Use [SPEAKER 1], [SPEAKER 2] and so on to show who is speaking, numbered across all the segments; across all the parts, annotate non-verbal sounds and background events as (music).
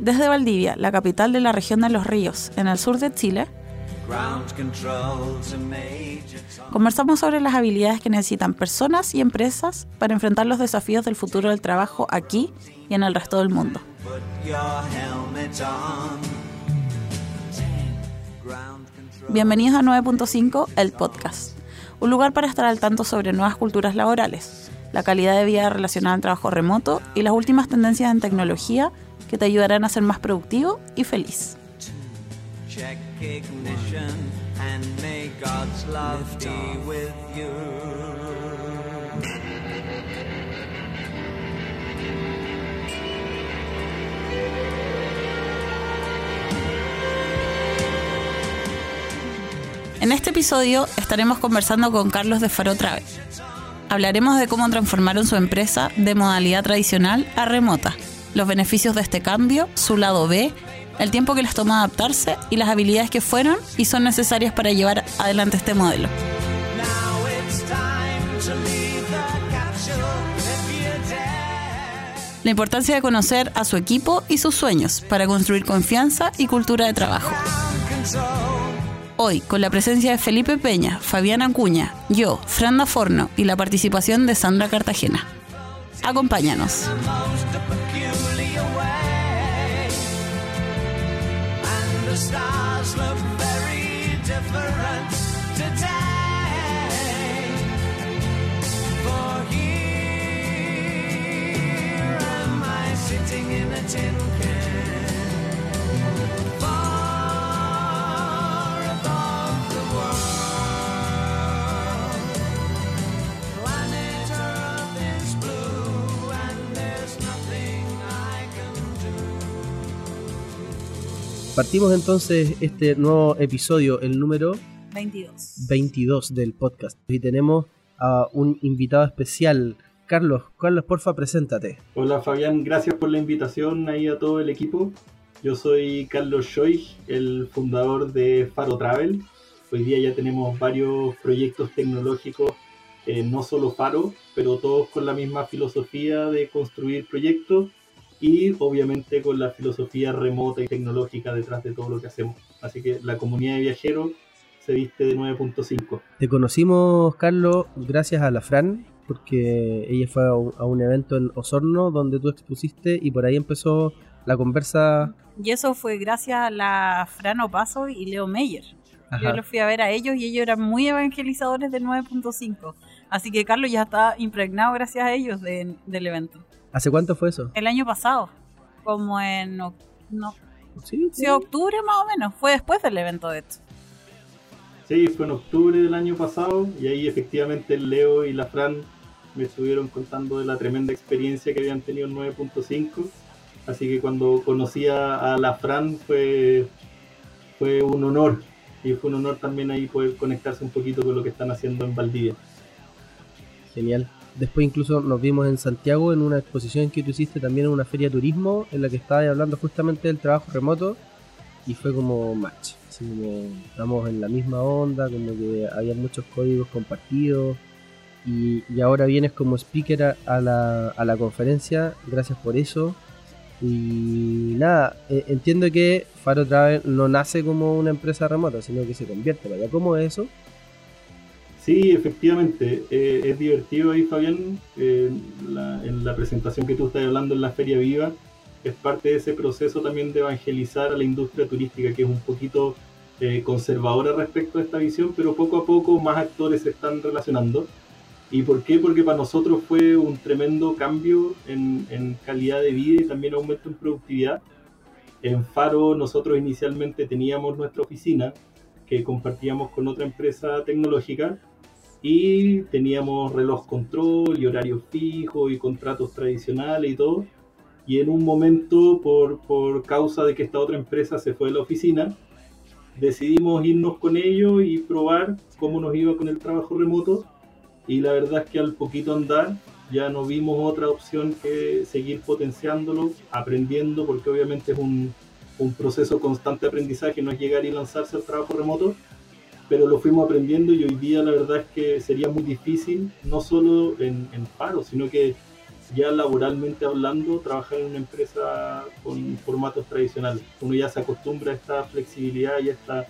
[SPEAKER 1] Desde Valdivia, la capital de la región de los ríos, en el sur de Chile, conversamos sobre las habilidades que necesitan personas y empresas para enfrentar los desafíos del futuro del trabajo aquí y en el resto del mundo. Bienvenidos a 9.5, el podcast, un lugar para estar al tanto sobre nuevas culturas laborales, la calidad de vida relacionada al trabajo remoto y las últimas tendencias en tecnología que te ayudarán a ser más productivo y feliz. En este episodio estaremos conversando con Carlos de Faro Travel. Hablaremos de cómo transformaron su empresa de modalidad tradicional a remota, los beneficios de este cambio, su lado B, el tiempo que les toma adaptarse y las habilidades que fueron y son necesarias para llevar adelante este modelo. La importancia de conocer a su equipo y sus sueños para construir confianza y cultura de trabajo. Hoy, con la presencia de Felipe Peña, Fabián Acuña, yo, Franda Forno y la participación de Sandra Cartagena. Acompáñanos.
[SPEAKER 2] Partimos entonces este nuevo episodio, el número
[SPEAKER 1] 22.
[SPEAKER 2] 22 del podcast. Y tenemos a un invitado especial. Carlos, Carlos, porfa, preséntate.
[SPEAKER 3] Hola Fabián, gracias por la invitación ahí a todo el equipo. Yo soy Carlos Schoig, el fundador de Faro Travel. Hoy día ya tenemos varios proyectos tecnológicos, eh, no solo Faro, pero todos con la misma filosofía de construir proyectos y obviamente con la filosofía remota y tecnológica detrás de todo lo que hacemos. Así que la comunidad de viajeros se viste de 9.5.
[SPEAKER 2] Te conocimos, Carlos, gracias a la Fran, porque ella fue a un, evento en Osorno donde tú expusiste y por ahí empezó la conversa.
[SPEAKER 1] Y eso fue gracias a la Fran Opaso y Leo Meyer. Yo los fui a ver a ellos y ellos eran muy evangelizadores del 9.5. Así que Carlos ya está impregnado gracias a ellos del evento.
[SPEAKER 2] ¿Hace cuánto fue eso?
[SPEAKER 1] El año pasado, como en no, ¿Sí? sí, octubre más o menos, fue después del evento de esto.
[SPEAKER 3] Sí, fue en octubre del año pasado y ahí efectivamente el Leo y la Fran me estuvieron contando de la tremenda experiencia que habían tenido en 9.5. Así que cuando conocí a la Fran fue, fue un honor y fue un honor también ahí poder conectarse un poquito con lo que están haciendo en Valdivia.
[SPEAKER 2] Genial. Después incluso nos vimos en Santiago en una exposición que tú hiciste también en una feria de turismo en la que estabas hablando justamente del trabajo remoto y fue como match. Así como estamos en la misma onda, como que había muchos códigos compartidos y, ahora vienes como speaker a, la, a la conferencia, gracias por eso. Y nada, eh, entiendo que Faro Travel no nace como una empresa remota, sino que se convierte. ¿Cómo es eso?
[SPEAKER 3] Sí, efectivamente, eh, es divertido ahí, Fabián, eh, en la presentación que tú estás hablando en la Feria Viva, es parte de ese proceso también de evangelizar a la industria turística, que es un poquito eh, conservadora respecto a esta visión, pero poco a poco más actores se están relacionando. ¿Y por qué? Porque para nosotros fue un tremendo cambio en calidad de vida y también aumento en productividad. En Faro nosotros inicialmente teníamos nuestra oficina que compartíamos con otra empresa tecnológica y teníamos reloj control y horarios fijos y contratos tradicionales y todo. Y en un momento, por, por causa de que esta otra empresa se fue de la oficina, decidimos irnos con ellos y probar cómo nos iba con el trabajo remoto. Y la verdad es que al poquito andar ya no vimos otra opción que seguir potenciándolo, aprendiendo, porque obviamente es un, un proceso constante de aprendizaje, no es llegar y lanzarse al trabajo remoto, pero lo fuimos aprendiendo y hoy día la verdad es que sería muy difícil, no solo en, en paro, sino que ya laboralmente hablando, trabajar en una empresa con formatos tradicionales. Uno ya se acostumbra a esta flexibilidad y a esta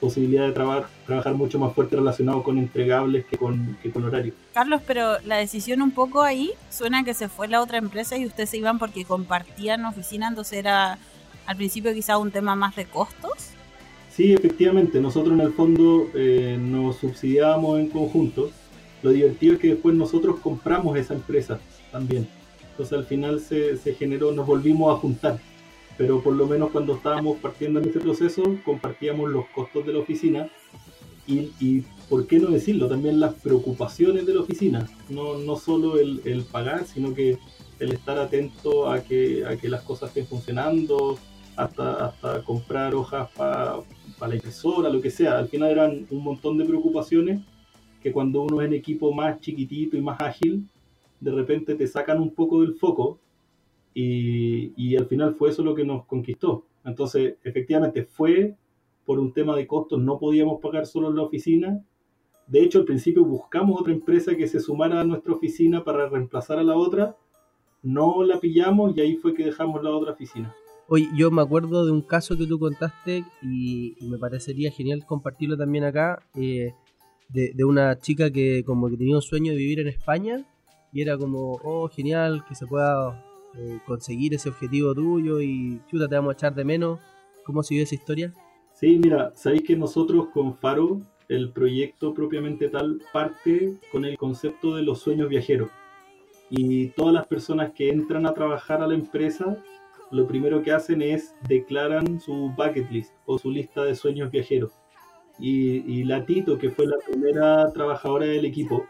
[SPEAKER 3] posibilidad de trabajar, trabajar mucho más fuerte relacionado con entregables que con, que con horario.
[SPEAKER 1] Carlos, pero la decisión un poco ahí suena que se fue la otra empresa y ustedes se iban porque compartían oficina, entonces era al principio quizá un tema más de costos.
[SPEAKER 3] Sí, efectivamente, nosotros en el fondo eh, nos subsidiábamos en conjunto. Lo divertido es que después nosotros compramos esa empresa también. Entonces al final se, se generó, nos volvimos a juntar pero por lo menos cuando estábamos partiendo en este proceso compartíamos los costos de la oficina y, y, por qué no decirlo, también las preocupaciones de la oficina, no, no solo el, el pagar, sino que el estar atento a que, a que las cosas estén funcionando, hasta, hasta comprar hojas para la impresora, lo que sea. Al final eran un montón de preocupaciones que cuando uno es en equipo más chiquitito y más ágil, de repente te sacan un poco del foco y, al final fue eso lo que nos conquistó. Entonces, efectivamente, fue por un tema de costos, no podíamos pagar solo la oficina. De hecho, al principio buscamos otra empresa que se sumara a nuestra oficina para reemplazar a la otra. No la pillamos y ahí fue que dejamos la otra oficina.
[SPEAKER 2] Oye, yo me acuerdo de un caso que tú contaste y, y me parecería genial compartirlo también acá, eh, de, de, una chica que como que tenía un sueño de vivir en España y era como, oh, genial, que se pueda eh, conseguir ese objetivo tuyo y chuta, te vamos a echar de menos. ¿Cómo siguió esa historia?
[SPEAKER 3] Sí, mira, sabéis que nosotros con Faro, el proyecto propiamente tal, parte con el concepto de los sueños viajeros. Y todas las personas que entran a trabajar a la empresa, lo primero que hacen es declaran su bucket list o su lista de sueños viajeros. Y, y la Tito, que fue la primera trabajadora del equipo,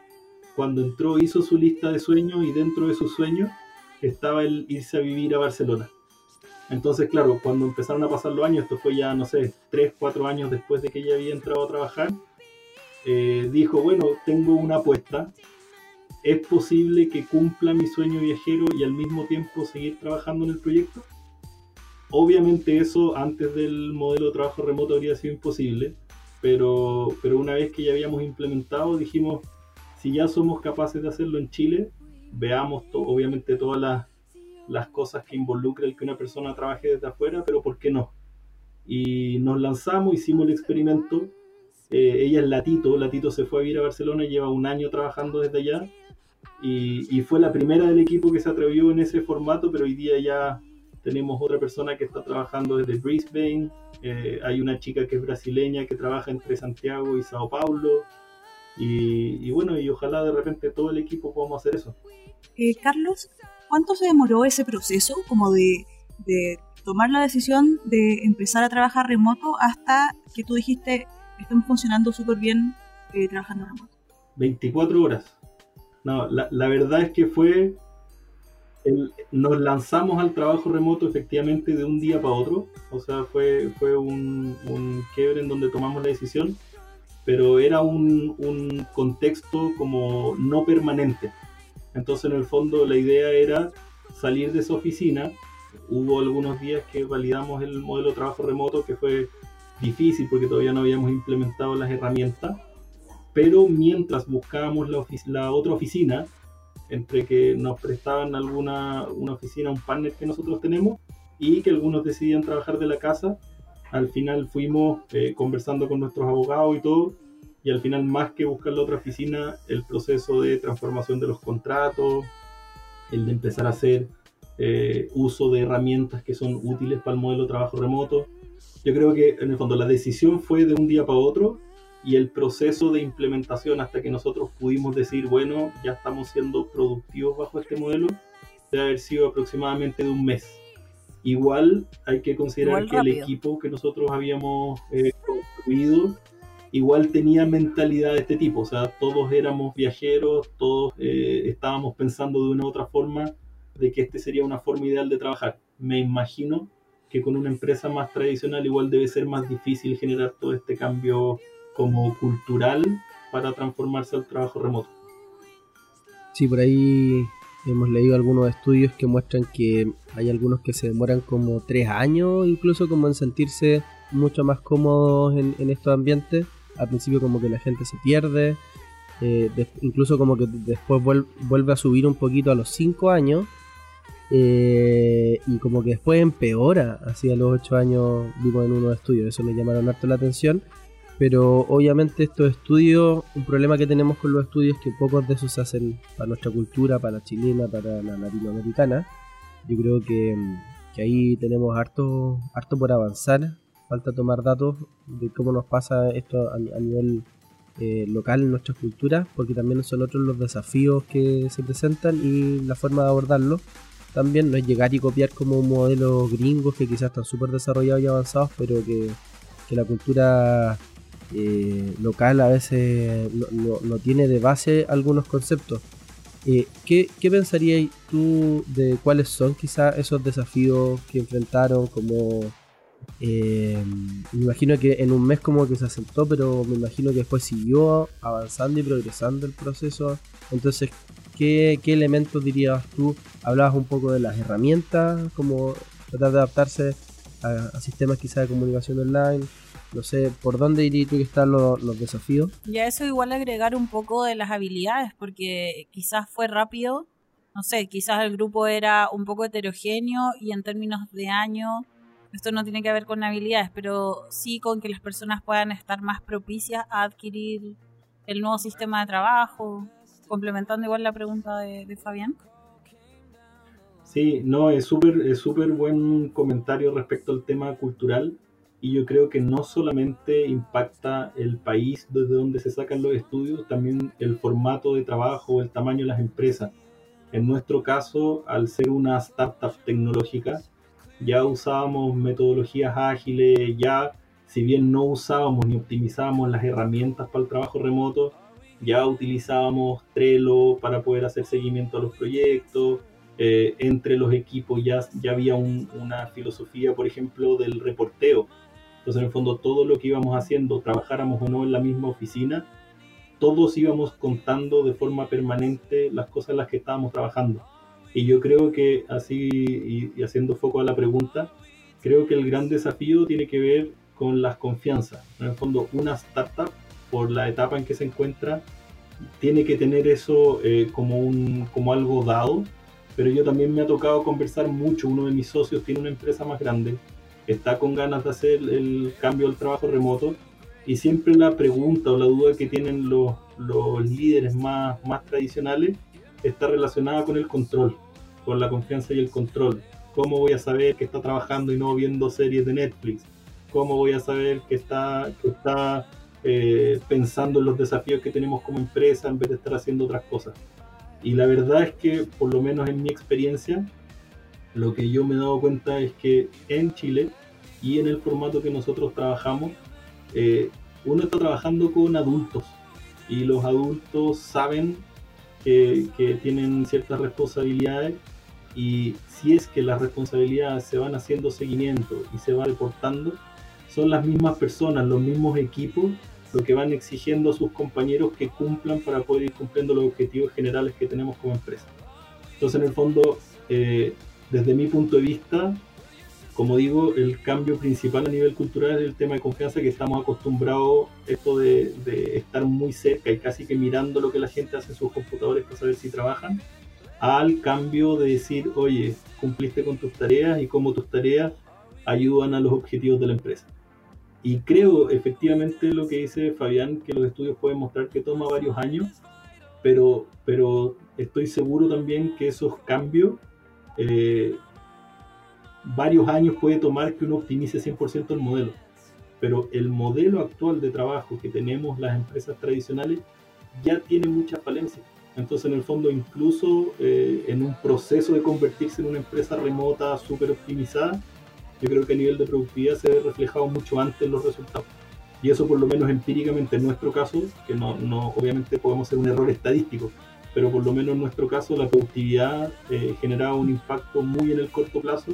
[SPEAKER 3] cuando entró hizo su lista de sueños y dentro de sus sueños estaba el irse a vivir a Barcelona. Entonces, claro, cuando empezaron a pasar los años, esto fue ya, no sé, 3, 4 años después de que ella había entrado a trabajar, eh, dijo, bueno, tengo una apuesta, ¿es posible que cumpla mi sueño viajero y al mismo tiempo seguir trabajando en el proyecto? Obviamente eso antes del modelo de trabajo remoto habría sido imposible, pero, pero una vez que ya habíamos implementado, dijimos, si ya somos capaces de hacerlo en Chile, veamos obviamente todas las, las, cosas que involucra el que una persona trabaje desde afuera, pero ¿por qué no? Y nos lanzamos, hicimos el experimento. Eh, ella es Latito, Latito se fue a vivir a Barcelona, lleva un año trabajando desde allá y, y, fue la primera del equipo que se atrevió en ese formato, pero hoy día ya tenemos otra persona que está trabajando desde Brisbane, eh, hay una chica que es brasileña que trabaja entre Santiago y Sao Paulo, y, y, bueno, y ojalá de repente todo el equipo podamos hacer eso.
[SPEAKER 4] Eh, Carlos, ¿cuánto se demoró ese proceso como de, de, tomar la decisión de empezar a trabajar remoto hasta que tú dijiste, estamos funcionando súper bien eh, trabajando remoto?
[SPEAKER 3] 24 horas. No, la, la verdad es que fue, el, nos lanzamos al trabajo remoto efectivamente de un día para otro, o sea, fue, fue un, un quiebre en donde tomamos la decisión pero era un, un, contexto como no permanente. Entonces, en el fondo, la idea era salir de esa oficina. Hubo algunos días que validamos el modelo de trabajo remoto, que fue difícil porque todavía no habíamos implementado las herramientas, pero mientras buscábamos la, la otra oficina, entre que nos prestaban alguna una oficina, un partner que nosotros tenemos, y que algunos decidían trabajar de la casa, al final fuimos eh, conversando con nuestros abogados y todo, y al final más que buscar la otra oficina, el proceso de transformación de los contratos, el de empezar a hacer eh, uso de herramientas que son útiles para el modelo de trabajo remoto. Yo creo que en el fondo la decisión fue de un día para otro y el proceso de implementación hasta que nosotros pudimos decir, bueno, ya estamos siendo productivos bajo este modelo, debe haber sido aproximadamente de un mes. Igual hay que considerar igual que rápido. el equipo que nosotros habíamos eh, construido igual tenía mentalidad de este tipo, o sea, todos éramos viajeros, todos eh, estábamos pensando de una u otra forma de que este sería una forma ideal de trabajar. Me imagino que con una empresa más tradicional igual debe ser más difícil generar todo este cambio como cultural para transformarse al trabajo remoto.
[SPEAKER 2] Sí, por ahí Hemos leído algunos estudios que muestran que hay algunos que se demoran como tres años, incluso como en sentirse mucho más cómodos en, estos ambientes. Al principio como que la gente se pierde, eh, incluso como que después vuelve a subir un poquito a los 5 años eh, y como que después empeora, así a los 8 años vimos en unos estudios, eso me llamaron harto la atención, pero obviamente estos estudios, un problema que tenemos con los estudios es que pocos de esos se hacen para nuestra cultura, para la chilena, para la latinoamericana, yo creo que, ahí tenemos harto, harto por avanzar, falta tomar datos de cómo nos pasa esto a, nivel eh, local en nuestras culturas, porque también son otros los desafíos que se presentan y la forma de abordarlo. También no es llegar y copiar como modelos gringos que quizás están súper desarrollados y avanzados, pero que, la cultura eh, local a veces no, tiene de base algunos conceptos. Eh, ¿qué, ¿Qué pensarías tú de cuáles son quizás esos desafíos que enfrentaron como... Eh, me imagino que en un mes como que se asentó, pero me imagino que después siguió avanzando y progresando el proceso. Entonces, ¿Qué, elementos dirías tú? Hablabas un poco de las herramientas, como tratar de adaptarse a, sistemas quizá de comunicación online. No sé, ¿por dónde dirías tú que están los, los desafíos?
[SPEAKER 1] Y a eso igual agregar un poco de las habilidades, porque quizás fue rápido, no sé, quizás el grupo era un poco heterogéneo y en términos de año, esto no tiene que ver con habilidades, pero sí con que las personas puedan estar más propicias a adquirir el nuevo sistema de trabajo complementando igual la pregunta de, Fabián.
[SPEAKER 3] Sí, no, es súper es súper buen comentario respecto al tema cultural y yo creo que no solamente impacta el país desde donde se sacan los estudios, también el formato de trabajo, el tamaño de las empresas. En nuestro caso, al ser una startup tecnológica, ya usábamos metodologías ágiles, ya si bien no usábamos ni optimizábamos las herramientas para el trabajo remoto, ya utilizábamos Trello para poder hacer seguimiento a los proyectos, eh, entre los equipos ya, ya había una filosofía, por ejemplo, del reporteo. Entonces, en el fondo, todo lo que íbamos haciendo, trabajáramos o no en la misma oficina, todos íbamos contando de forma permanente las cosas en las que estábamos trabajando. Y yo creo que así, y, haciendo foco a la pregunta, creo que el gran desafío tiene que ver con las confianzas. En el fondo, una startup por la etapa en que se encuentra, tiene que tener eso eh, como, un, como algo dado, pero yo también me ha tocado conversar mucho, uno de mis socios tiene una empresa más grande, está con ganas de hacer el cambio al trabajo remoto y siempre la pregunta o la duda que tienen los, los líderes más, más tradicionales está relacionada con el control, con la confianza y el control. ¿Cómo voy a saber que está trabajando y no viendo series de Netflix? ¿Cómo voy a saber que está, que está eh, pensando en los desafíos que tenemos como empresa en vez de estar haciendo otras cosas. Y la verdad es que, por lo menos en mi experiencia, lo que yo me he dado cuenta es que en Chile y en el formato que nosotros trabajamos, eh, uno está trabajando con adultos y los adultos saben que, que, tienen ciertas responsabilidades y si es que las responsabilidades se van haciendo seguimiento y se va reportando, son las mismas personas, los mismos equipos lo que van exigiendo a sus compañeros que cumplan para poder ir cumpliendo los objetivos generales que tenemos como empresa. Entonces, en el fondo, eh, desde mi punto de vista, como digo, el cambio principal a nivel cultural es el tema de confianza que estamos acostumbrados, esto de, de, estar muy cerca y casi que mirando lo que la gente hace en sus computadores para saber si trabajan, al cambio de decir, oye, cumpliste con tus tareas y cómo tus tareas ayudan a los objetivos de la empresa. Y creo efectivamente lo que dice Fabián, que los estudios pueden mostrar que toma varios años, pero, pero estoy seguro también que esos cambios, eh, varios años puede tomar que uno optimice 100% el modelo. Pero el modelo actual de trabajo que tenemos las empresas tradicionales ya tiene muchas falencias. Entonces, en el fondo, incluso eh, en un proceso de convertirse en una empresa remota súper optimizada, yo creo que a nivel de productividad se ve reflejado mucho antes los resultados. Y eso por lo menos empíricamente en nuestro caso, que no, no obviamente podemos ser un error estadístico, pero por lo menos en nuestro caso la productividad eh, generaba un impacto muy en el corto plazo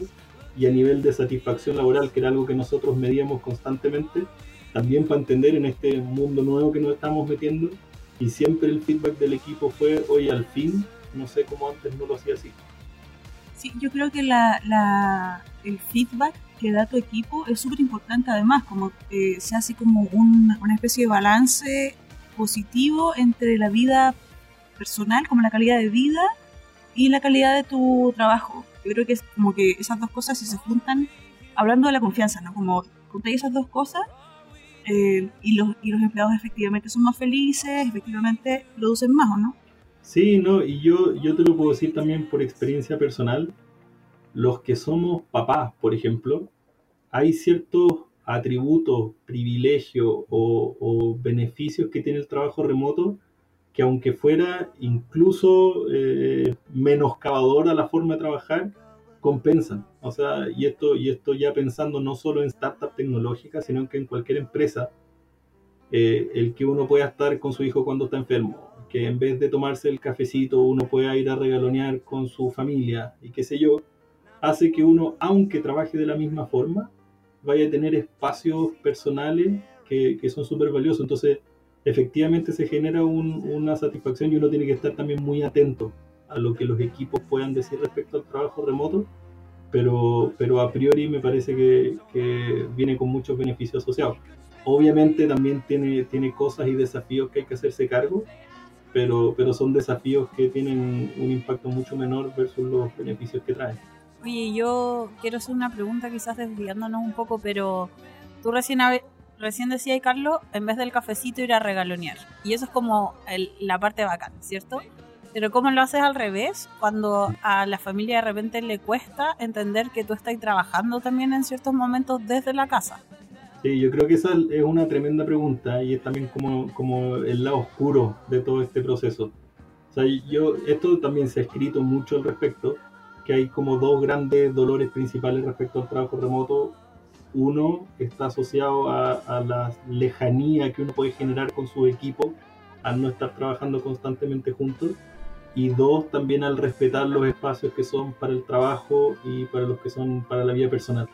[SPEAKER 3] y a nivel de satisfacción laboral, que era algo que nosotros medíamos constantemente, también para entender en este mundo nuevo que nos estamos metiendo, y siempre el feedback del equipo fue, oye, al fin, no sé cómo antes no lo hacía así.
[SPEAKER 4] Sí, yo creo que la, el feedback que da tu equipo es súper importante además, como que se hace como una especie de balance positivo entre la vida personal, como la calidad de vida, y la calidad de tu trabajo. Yo creo que es como que esas dos cosas si se juntan, hablando de la confianza, ¿no? Como juntáis esas dos cosas eh, y, los, y los empleados efectivamente son más felices, efectivamente producen más, ¿o no?
[SPEAKER 3] Sí, no, y yo, yo te lo puedo decir también por experiencia personal. Los que somos papás, por ejemplo, hay ciertos atributos, privilegios o, beneficios que tiene el trabajo remoto que aunque fuera incluso eh, menoscabador a la forma de trabajar, compensan. O sea, y esto, y esto ya pensando no solo en startup tecnológica, sino que en cualquier empresa, eh, el que uno pueda estar con su hijo cuando está enfermo, que en vez de tomarse el cafecito uno pueda ir a regalonear con su familia y qué sé yo, hace que uno, aunque trabaje de la misma forma, vaya a tener espacios personales que, que son súper valiosos. Entonces, efectivamente se genera una satisfacción y uno tiene que estar también muy atento a lo que los equipos puedan decir respecto al trabajo remoto, pero, pero a priori me parece que, que viene con muchos beneficios asociados. Obviamente también tiene, tiene cosas y desafíos que hay que hacerse cargo, pero, pero son desafíos que tienen un impacto mucho menor versus los beneficios que traen.
[SPEAKER 1] Oye, yo quiero hacer una pregunta quizás desviándonos un poco, pero tú recién, recién decías, Carlos, en vez del cafecito ir a regalonear. Y eso es como la parte bacán, ¿cierto? Pero ¿cómo lo haces al revés? Cuando a la familia de repente le cuesta entender que tú estás trabajando también en ciertos momentos desde la casa.
[SPEAKER 3] Sí, yo creo que esa es una tremenda pregunta y es también como, como el lado oscuro de todo este proceso. O sea, yo, esto también se ha escrito mucho al respecto, que hay como dos grandes dolores principales respecto al trabajo remoto. Uno está asociado a, a la lejanía que uno puede generar con su equipo al no estar trabajando constantemente juntos y dos, también al respetar los espacios que son para el trabajo y para los que son para la vida personal.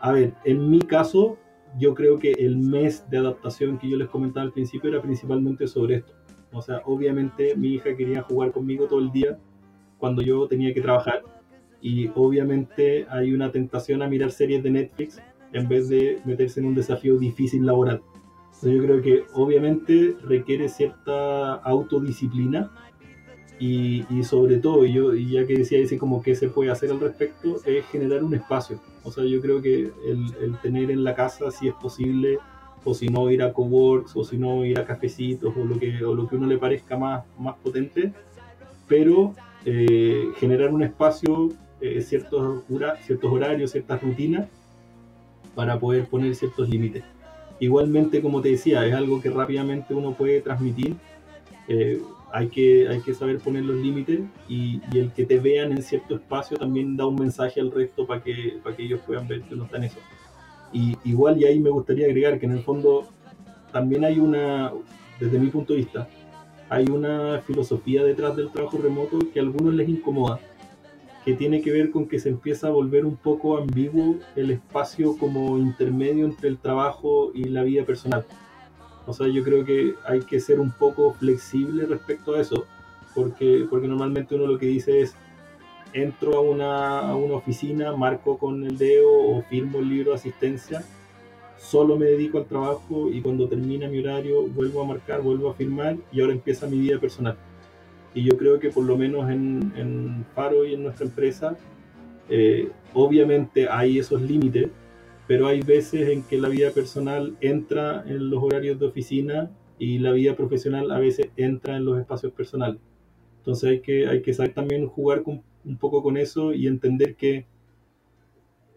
[SPEAKER 3] A ver, en mi caso, yo creo que el mes de adaptación que yo les comentaba al principio era principalmente sobre esto. O sea, obviamente mi hija quería jugar conmigo todo el día cuando yo tenía que trabajar y obviamente hay una tentación a mirar series de Netflix en vez de meterse en un desafío difícil laboral. Entonces yo creo que obviamente requiere cierta autodisciplina y, sobre todo, y yo y ya que decía ese como que se puede hacer al respecto, es generar un espacio. O sea, yo creo que el, tener en la casa, si es posible, o si no ir a coworks, o si no ir a cafecitos, o lo que, o lo que uno le parezca más, más potente, pero eh, generar un espacio, eh, ciertos, ciertos horarios, ciertas rutinas, para poder poner ciertos límites. Igualmente, como te decía, es algo que rápidamente uno puede transmitir. Eh, hay que, hay que saber poner los límites y, el que te vean en cierto espacio también da un mensaje al resto para que, para que ellos puedan ver que uno está en eso. Y igual, y ahí me gustaría agregar que en el fondo también hay una, desde mi punto de vista, hay una filosofía detrás del trabajo remoto que a algunos les incomoda, que tiene que ver con que se empieza a volver un poco ambiguo el espacio como intermedio entre el trabajo y la vida personal. O sea, yo creo que hay que ser un poco flexible respecto a eso, porque, porque normalmente uno lo que dice es, entro a una, a una oficina, marco con el dedo o firmo el libro de asistencia, solo me dedico al trabajo y cuando termina mi horario vuelvo a marcar, vuelvo a firmar y ahora empieza mi vida personal. Y yo creo que por lo menos en, en Faro y en nuestra empresa, eh, obviamente hay esos límites, pero hay veces en que la vida personal entra en los horarios de oficina y la vida profesional a veces entra en los espacios personales. Entonces hay que, hay que saber también jugar un poco con eso y entender que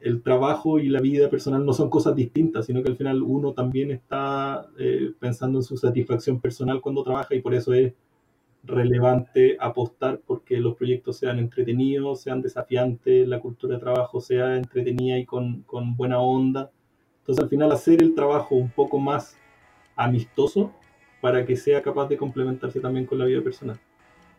[SPEAKER 3] el trabajo y la vida personal no son cosas distintas, sino que al final uno también está eh, pensando en su satisfacción personal cuando trabaja y por eso es relevante apostar porque los proyectos sean entretenidos, sean desafiantes, la cultura de trabajo sea entretenida y con, con buena onda. Entonces al final hacer el trabajo un poco más amistoso para que sea capaz de complementarse también con la vida personal.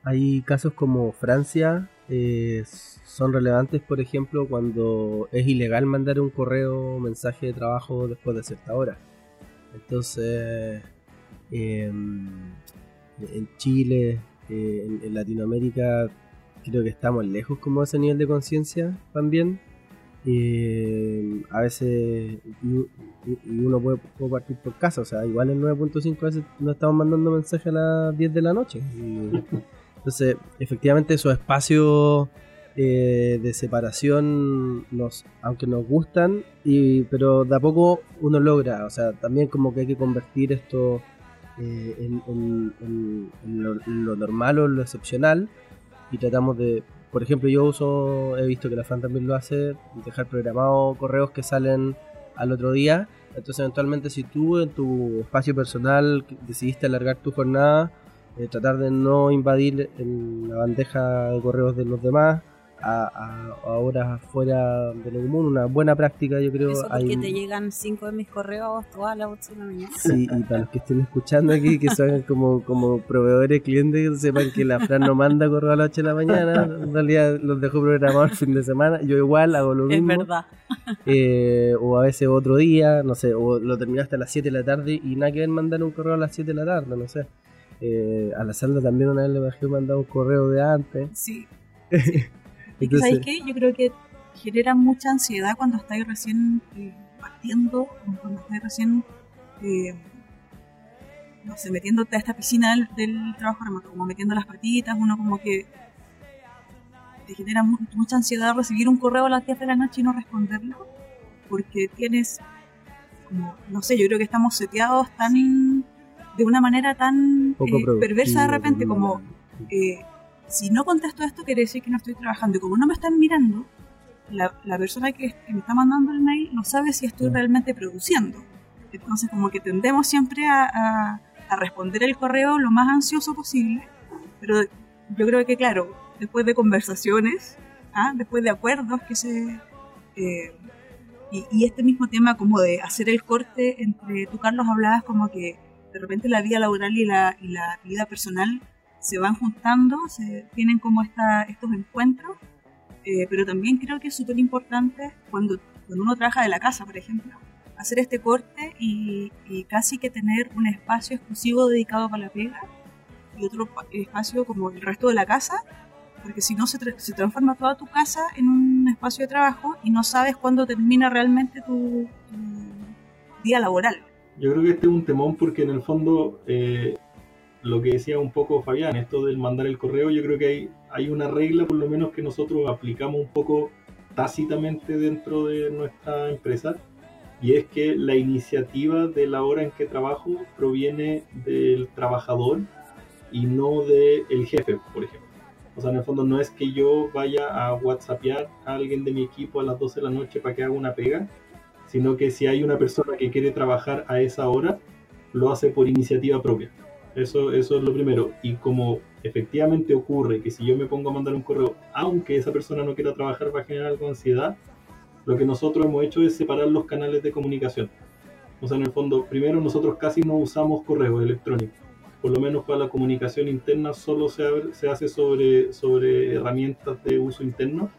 [SPEAKER 2] Hay casos como Francia, eh, son relevantes, por ejemplo, cuando es ilegal mandar un correo o mensaje de trabajo después de cierta hora. Entonces, eh, en Chile, eh, en, Latinoamérica, creo que estamos lejos como ese nivel de conciencia también. eh, a veces uno puede, partir por casa, o sea, igual en 9.5 a veces nos estamos mandando mensajes a las 10 de la noche. entonces, efectivamente, esos espacios eh, de separación, nos, aunque nos gustan, y, pero de a poco uno logra, o sea, también como que hay que convertir esto eh, en, lo, normal o lo excepcional, y tratamos de por ejemplo, yo uso, he visto que la Fran también lo hace, dejar programados correos que salen al otro día. Entonces, eventualmente, si tú en tu espacio personal decidiste alargar tu jornada, eh, tratar de no invadir en la bandeja de correos de los demás, a, a, horas fuera de lo común, una buena práctica, yo creo.
[SPEAKER 1] Eso porque te llegan cinco de mis correos todas las 8 de la mañana.
[SPEAKER 2] Sí, y para los que estén escuchando aquí, que son (laughs) como, como proveedores, clientes, sepan que la Fran no manda correo a las 8 de la mañana, en realidad los dejo programados el fin de semana, yo igual hago lo mismo.
[SPEAKER 1] Es verdad.
[SPEAKER 2] Eh, o a veces otro día, no sé, o lo terminaste a las 7 de la tarde y nada que ver mandar un correo a las 7 de la tarde, no sé. Eh, a la Sandra también una vez le bajé mandar un correo de antes.
[SPEAKER 4] Sí. (laughs) ¿Sabes qué? Yo creo que genera mucha ansiedad cuando estáis recién eh, partiendo, cuando estáis recién, eh, no sé, metiéndote a esta piscina del, trabajo remoto, como metiendo las patitas, uno como que te genera mucha ansiedad recibir un correo a las 10 de la noche y no responderlo, porque tienes, como, no sé, yo creo que estamos seteados tan, de una manera tan eh, perversa de repente, como si no contesto esto, quiere decir que no estoy trabajando. Y como no me están mirando, la, persona que, me está mandando el mail no sabe si estoy realmente produciendo. Entonces, como que tendemos siempre a, responder el correo lo más ansioso posible. Pero yo creo que, claro, después de conversaciones, ¿ah? después de acuerdos que se... Eh, y, este mismo tema como de hacer el corte entre, tú Carlos hablabas como que de repente la vida laboral y la, y la vida personal se van juntando, se tienen como esta, estos encuentros, eh, pero también creo que es súper importante cuando, cuando uno trabaja de la casa, por ejemplo, hacer este corte y, casi que tener un espacio exclusivo dedicado para la pega y otro espacio como el resto de la casa, porque si no se, se transforma toda tu casa en un espacio de trabajo y no sabes cuándo termina realmente tu, día laboral.
[SPEAKER 3] Yo creo que este es un temón porque en el fondo eh, lo que decía un poco Fabián, esto del mandar el correo, yo creo que hay, hay una regla por lo menos que nosotros aplicamos un poco tácitamente dentro de nuestra empresa y es que la iniciativa de la hora en que trabajo proviene del trabajador y no del jefe, por ejemplo. O sea, en el fondo no es que yo vaya a whatsappear a alguien de mi equipo a las 12 de la noche para que haga una pega, sino que si hay una persona que quiere trabajar a esa hora, lo hace por iniciativa propia. Eso, eso es lo primero. Y como efectivamente ocurre que si yo me pongo a mandar un correo, aunque esa persona no quiera trabajar, va a generar algo de ansiedad, lo que nosotros hemos hecho es separar los canales de comunicación. O sea, en el fondo, primero nosotros casi no usamos correo electrónico. Por lo menos para la comunicación interna solo se, se hace sobre, sobre herramientas de uso interno.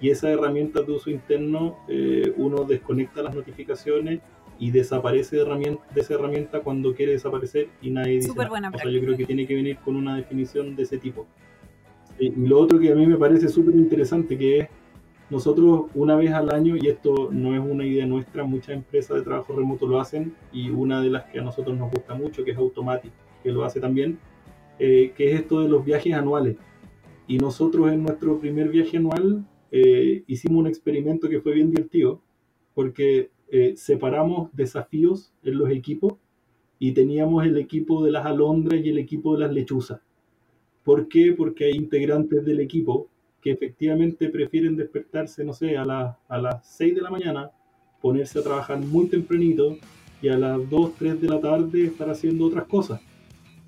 [SPEAKER 3] Y esas herramientas de uso interno, eh, uno desconecta las notificaciones y desaparece de, esa herramienta cuando quiere desaparecer y nadie dice nada. O sea, yo creo que tiene que venir con una definición de ese tipo. Y, lo otro que a mí me parece súper interesante que es nosotros una vez al año, y esto no es una idea nuestra, muchas empresas de trabajo remoto lo hacen, y una de las que a nosotros nos gusta mucho, que es Automatic, que lo hace también, eh, que es esto de los viajes anuales. Y nosotros en nuestro primer viaje anual eh, hicimos un experimento que fue bien divertido, porque eh, separamos desafíos en los equipos y teníamos el equipo de las alondras y el equipo de las lechuzas. ¿Por qué? Porque hay integrantes del equipo que efectivamente prefieren despertarse, no sé, a, a las 6 de la mañana, ponerse a trabajar muy tempranito y a las 2, 3 de la tarde estar haciendo otras cosas.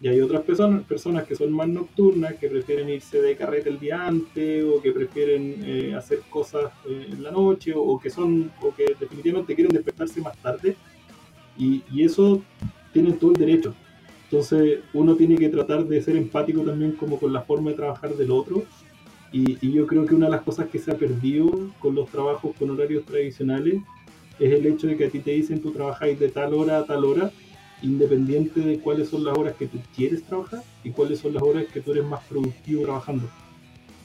[SPEAKER 3] Y hay otras personas, personas que son más nocturnas, que prefieren irse de carrete el día antes, o que prefieren eh, hacer cosas eh, en la noche, o, que son, o que definitivamente quieren despertarse más tarde. Y, y, eso tienen todo el derecho. Entonces uno tiene que tratar de ser empático también como con la forma de trabajar del otro. Y, y yo creo que una de las cosas que se ha perdido con los trabajos con horarios tradicionales es el hecho de que a ti te dicen tú trabajáis de tal hora a tal hora independiente de cuáles son las horas que tú quieres trabajar y cuáles son las horas que tú eres más productivo trabajando.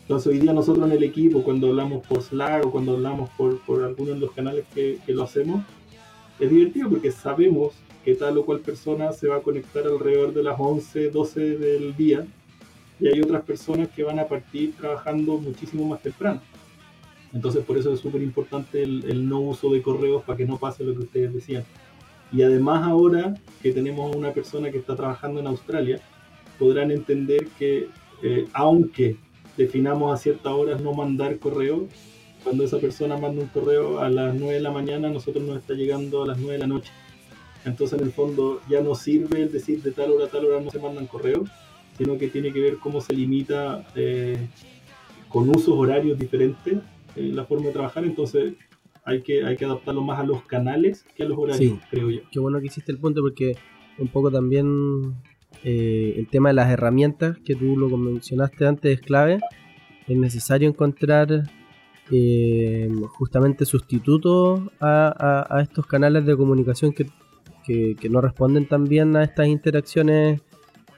[SPEAKER 3] Entonces hoy día nosotros en el equipo, cuando hablamos por Slack o cuando hablamos por, por algunos de los canales que, que lo hacemos, es divertido porque sabemos que tal o cual persona se va a conectar alrededor de las 11, 12 del día y hay otras personas que van a partir trabajando muchísimo más temprano. Entonces por eso es súper importante el, el, no uso de correos para que no pase lo que ustedes decían. Y además ahora que tenemos una persona que está trabajando en Australia, podrán entender que eh, aunque definamos a ciertas horas no mandar correo, cuando esa persona manda un correo a las 9 de la mañana, nosotros nos está llegando a las 9 de la noche. Entonces, en el fondo, ya no sirve el decir de tal hora a tal hora no se mandan correos, sino que tiene que ver cómo se limita eh, con usos horarios diferentes eh, la forma de trabajar. Entonces, hay que, hay que adaptarlo más a los canales que a los horarios, creo yo.
[SPEAKER 2] Qué bueno que hiciste el punto porque un poco también eh, el tema de las herramientas, que tú lo mencionaste antes, es clave. Es necesario encontrar eh, justamente sustitutos a, a, estos canales de comunicación que, que, que, no responden tan bien a estas interacciones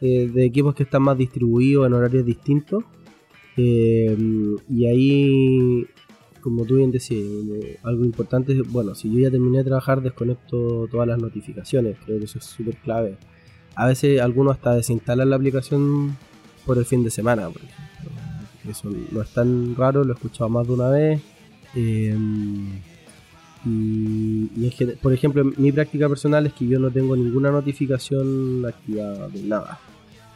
[SPEAKER 2] eh, de equipos que están más distribuidos en horarios distintos. Y ahí, como tú bien decías, algo importante es, bueno, si yo ya terminé de trabajar, desconecto todas las notificaciones. Creo que eso es súper clave. A veces algunos hasta desinstalan la aplicación por el fin de semana, por ejemplo. Eso no es tan raro, lo he escuchado más de una vez. Eh, y, por ejemplo, mi práctica personal es que yo no tengo ninguna notificación activada de nada.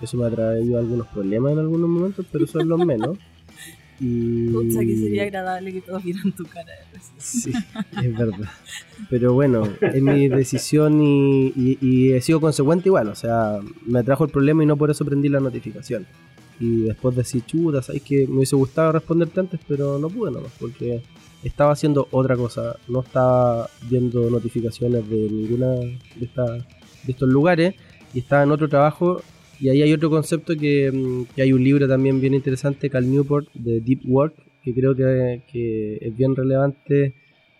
[SPEAKER 2] Eso me ha traído algunos problemas en algunos momentos, pero son los menos.
[SPEAKER 4] Y... Pucha, que sería agradable que todos vieran tu cara.
[SPEAKER 2] Sí, (laughs) es verdad. Pero bueno, es mi decisión y, y, y, he sido consecuente igual. O sea, me trajo el problema y no por eso prendí la notificación. Y después decir, chuta, sabes que me hubiese gustado responderte antes, pero no pude nomás, porque estaba haciendo otra cosa. No estaba viendo notificaciones de ninguna de, esta, de estos lugares y estaba en otro trabajo y ahí hay otro concepto que, mm, que, hay un libro también bien interesante, Cal Newport, de Deep Work, que creo que, es bien relevante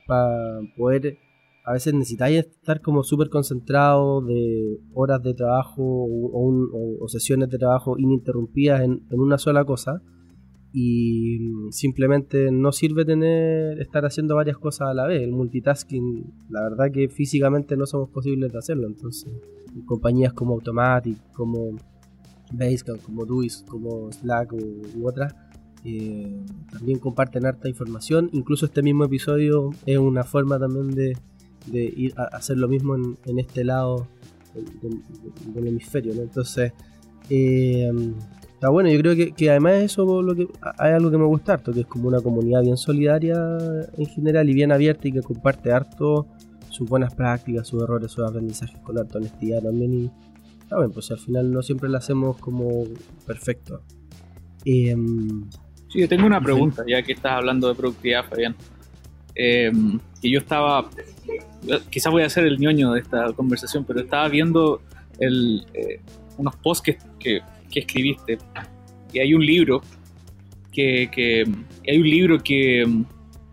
[SPEAKER 2] para poder, a veces necesitáis estar como súper concentrado de horas de trabajo o, o, sesiones de trabajo ininterrumpidas en, en, una sola cosa y simplemente no sirve tener estar haciendo varias cosas a la vez. El multitasking, la verdad que físicamente no somos posibles de hacerlo, entonces compañías como Automatic, como Basecamp, como Duis, como Slack u, u otras, eh, también comparten harta información. Incluso este mismo episodio es una forma también de, de ir a hacer lo mismo en, este lado del, hemisferio. Entonces, eh, está bueno. Yo creo que, que además eso lo que hay algo que me gusta harto, que es como una comunidad bien solidaria en general y bien abierta y que comparte harto sus buenas prácticas, sus errores, sus aprendizajes con harta honestidad también. Y, está bueno, pues al final no siempre lo hacemos como perfecto.
[SPEAKER 5] Eh, sí, yo tengo una pregunta, ya que estás hablando de productividad, Fabián. Eh, que yo estaba, quizás voy a ser el ñoño de esta conversación, pero estaba viendo el, eh, unos posts que, que, que, escribiste y hay un libro que, que hay un libro que,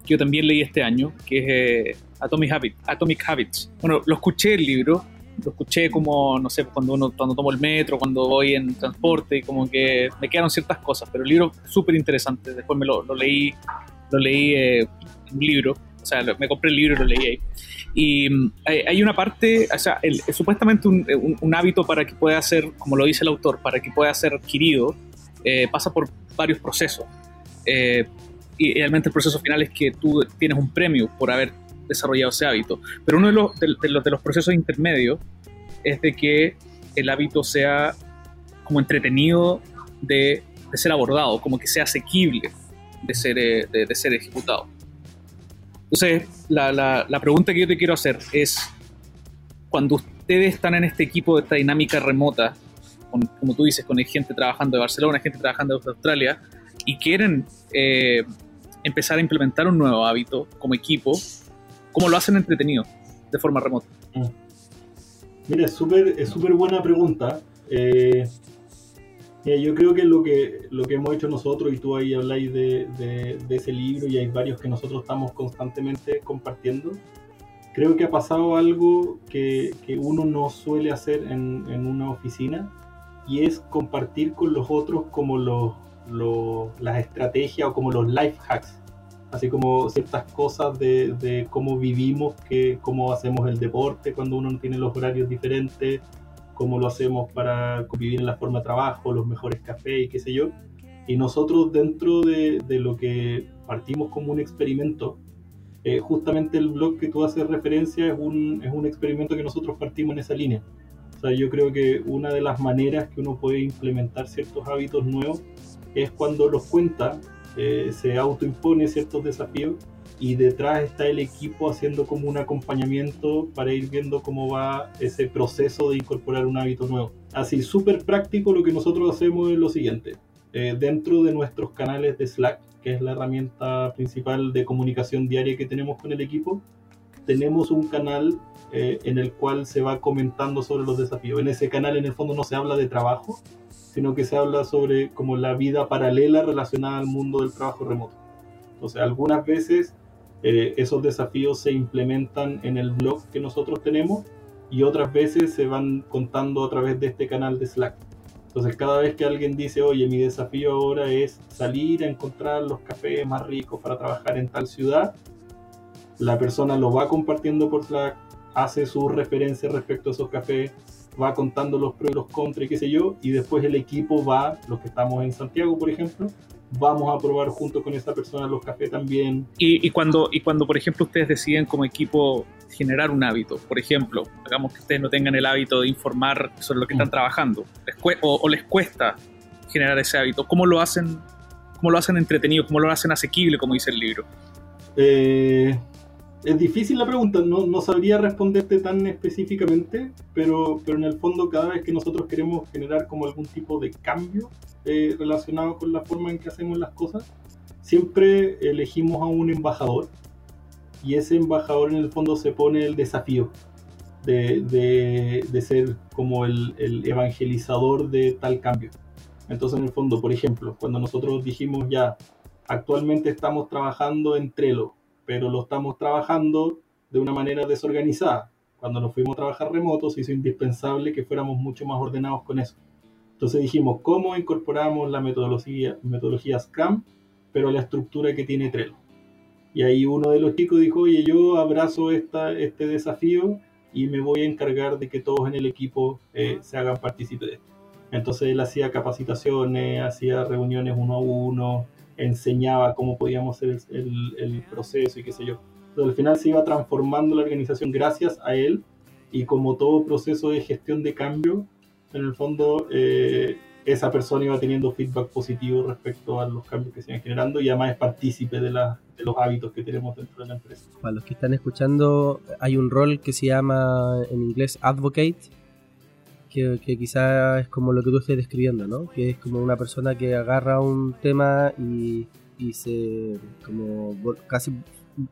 [SPEAKER 5] yo también leí este año, que es eh, Atomic, Habit, Atomic Habits. Bueno, lo escuché el libro, lo escuché como, no sé, cuando uno cuando tomo el metro, cuando voy en transporte y como que me quedaron ciertas cosas, pero el libro súper interesante, después me lo, lo, leí, lo leí eh, un libro, o sea, me compré el libro y lo leí ahí. Y hay, hay una parte, o sea, el, supuestamente un, un, un, hábito para que pueda ser, como lo dice el autor, para que pueda ser adquirido, eh, pasa por varios procesos. Eh, y realmente el proceso final es que tú tienes un premio por haber desarrollado ese hábito. Pero uno de los, de, de los, de los procesos intermedios es de que el hábito sea como entretenido de, de ser abordado, como que sea asequible de ser, de, de ser ejecutado. Entonces, la, la, la, pregunta que yo te quiero hacer es, cuando ustedes están en este equipo de esta dinámica remota, con, como tú dices, con gente trabajando de Barcelona, gente trabajando de Australia, y quieren eh, empezar a implementar un nuevo hábito como equipo, ¿cómo lo hacen entretenido de forma remota?
[SPEAKER 3] Mira, es súper buena pregunta. Eh, yo creo que lo que lo que hemos hecho nosotros, y tú ahí habláis de, de, de, ese libro, y hay varios que nosotros estamos constantemente compartiendo, creo que ha pasado algo que, que uno no suele hacer en, en, una oficina, y es compartir con los otros como los, las estrategias o como los life hacks, así como ciertas cosas de, cómo vivimos, que, cómo hacemos el deporte cuando uno tiene los horarios diferentes, cómo lo hacemos para convivir en la forma de trabajo, los mejores cafés y qué sé yo. Y nosotros dentro de, lo que partimos como un experimento, eh, justamente el blog que tú haces referencia es un, es un experimento que nosotros partimos en esa línea. O sea, yo creo que una de las maneras que uno puede implementar ciertos hábitos nuevos es cuando los cuenta, eh, se autoimpone ciertos desafíos y detrás está el equipo haciendo como un acompañamiento para ir viendo cómo va ese proceso de incorporar un hábito nuevo. Así, súper práctico, lo que nosotros hacemos es lo siguiente. Eh, dentro de nuestros canales de Slack, que es la herramienta principal de comunicación diaria que tenemos con el equipo, tenemos un canal eh, en el cual se va comentando sobre los desafíos. En ese canal en el fondo no se habla de trabajo, sino que se habla sobre como la vida paralela relacionada al mundo del trabajo remoto. Entonces, algunas veces eh, esos desafíos se implementan en el blog que nosotros tenemos y otras veces se van contando a través de este canal de Slack. Entonces cada vez que alguien dice, oye, mi desafío ahora es salir a encontrar los cafés más ricos para trabajar en tal ciudad, la persona lo va compartiendo por Slack, hace su referencia respecto a esos cafés, va contando los pros y los contras y qué sé yo, y después el equipo va, los que estamos en Santiago, por ejemplo, vamos a probar junto con esa persona los cafés también.
[SPEAKER 5] Y, cuando, y cuando, por ejemplo, ustedes deciden como equipo generar un hábito, por ejemplo, digamos que ustedes no tengan el hábito de informar sobre lo que están mm. trabajando, o, les cuesta generar ese hábito, ¿cómo lo hacen, cómo lo hacen entretenido, cómo lo hacen asequible, como dice el libro?
[SPEAKER 3] Eh, es difícil la pregunta, no, no, sabría responderte tan específicamente, pero, pero en el fondo cada vez que nosotros queremos generar como algún tipo de cambio eh, relacionado con la forma en que hacemos las cosas, siempre elegimos a un embajador y ese embajador en el fondo se pone el desafío de, de, ser como el, el, evangelizador de tal cambio. Entonces, en el fondo, por ejemplo, cuando nosotros dijimos ya, actualmente estamos trabajando en Trello, pero lo estamos trabajando de una manera desorganizada. Cuando nos fuimos a trabajar remotos, hizo indispensable que fuéramos mucho más ordenados con eso. Entonces dijimos, ¿cómo incorporamos la metodología, metodología Scrum, pero la estructura que tiene Trello? Y ahí uno de los chicos dijo, oye, yo abrazo esta, este desafío y me voy a encargar de que todos en el equipo eh, se hagan partícipes de esto. Entonces él hacía capacitaciones, hacía reuniones uno a uno, enseñaba cómo podíamos hacer el, el, proceso y qué sé yo. Entonces al final se iba transformando la organización gracias a él y como todo proceso de gestión de cambio, en el fondo eh, esa persona iba teniendo feedback positivo respecto a los cambios que se iban generando y además es partícipe de, la, de los hábitos que tenemos dentro de la empresa.
[SPEAKER 2] Para los que están escuchando, hay un rol que se llama en inglés advocate, que, que quizás es como lo que tú estás describiendo, ¿no? Que es como una persona que agarra un tema y, y se, como casi,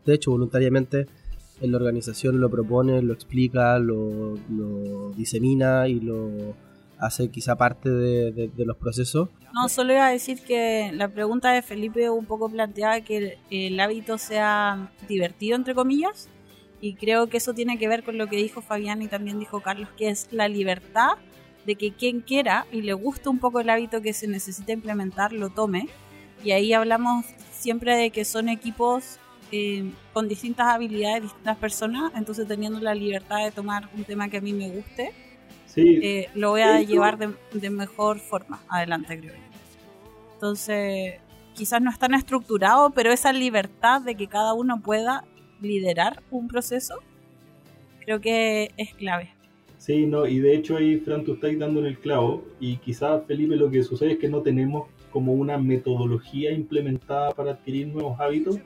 [SPEAKER 2] de hecho, voluntariamente en la organización lo propone, lo explica, lo, lo disemina y lo hace quizá parte de, los procesos.
[SPEAKER 1] No, solo iba a decir que la pregunta de Felipe un poco planteaba que el, hábito sea divertido, entre comillas, y creo que eso tiene que ver con lo que dijo Fabián y también dijo Carlos, que es la libertad de que quien quiera y le guste un poco el hábito que se necesita implementar, lo tome. Y ahí hablamos siempre de que son equipos eh, con distintas habilidades, distintas personas, entonces teniendo la libertad de tomar un tema que a mí me guste eh, lo voy a llevar de, mejor forma adelante, creo. Entonces, quizás no es tan estructurado, pero esa libertad de que cada uno pueda liderar un proceso, creo que es clave.
[SPEAKER 3] Sí, no, y de hecho ahí, Fran, tú estás dando en el clavo, y quizás, Felipe, lo que sucede es que no tenemos como una metodología implementada para adquirir nuevos hábitos.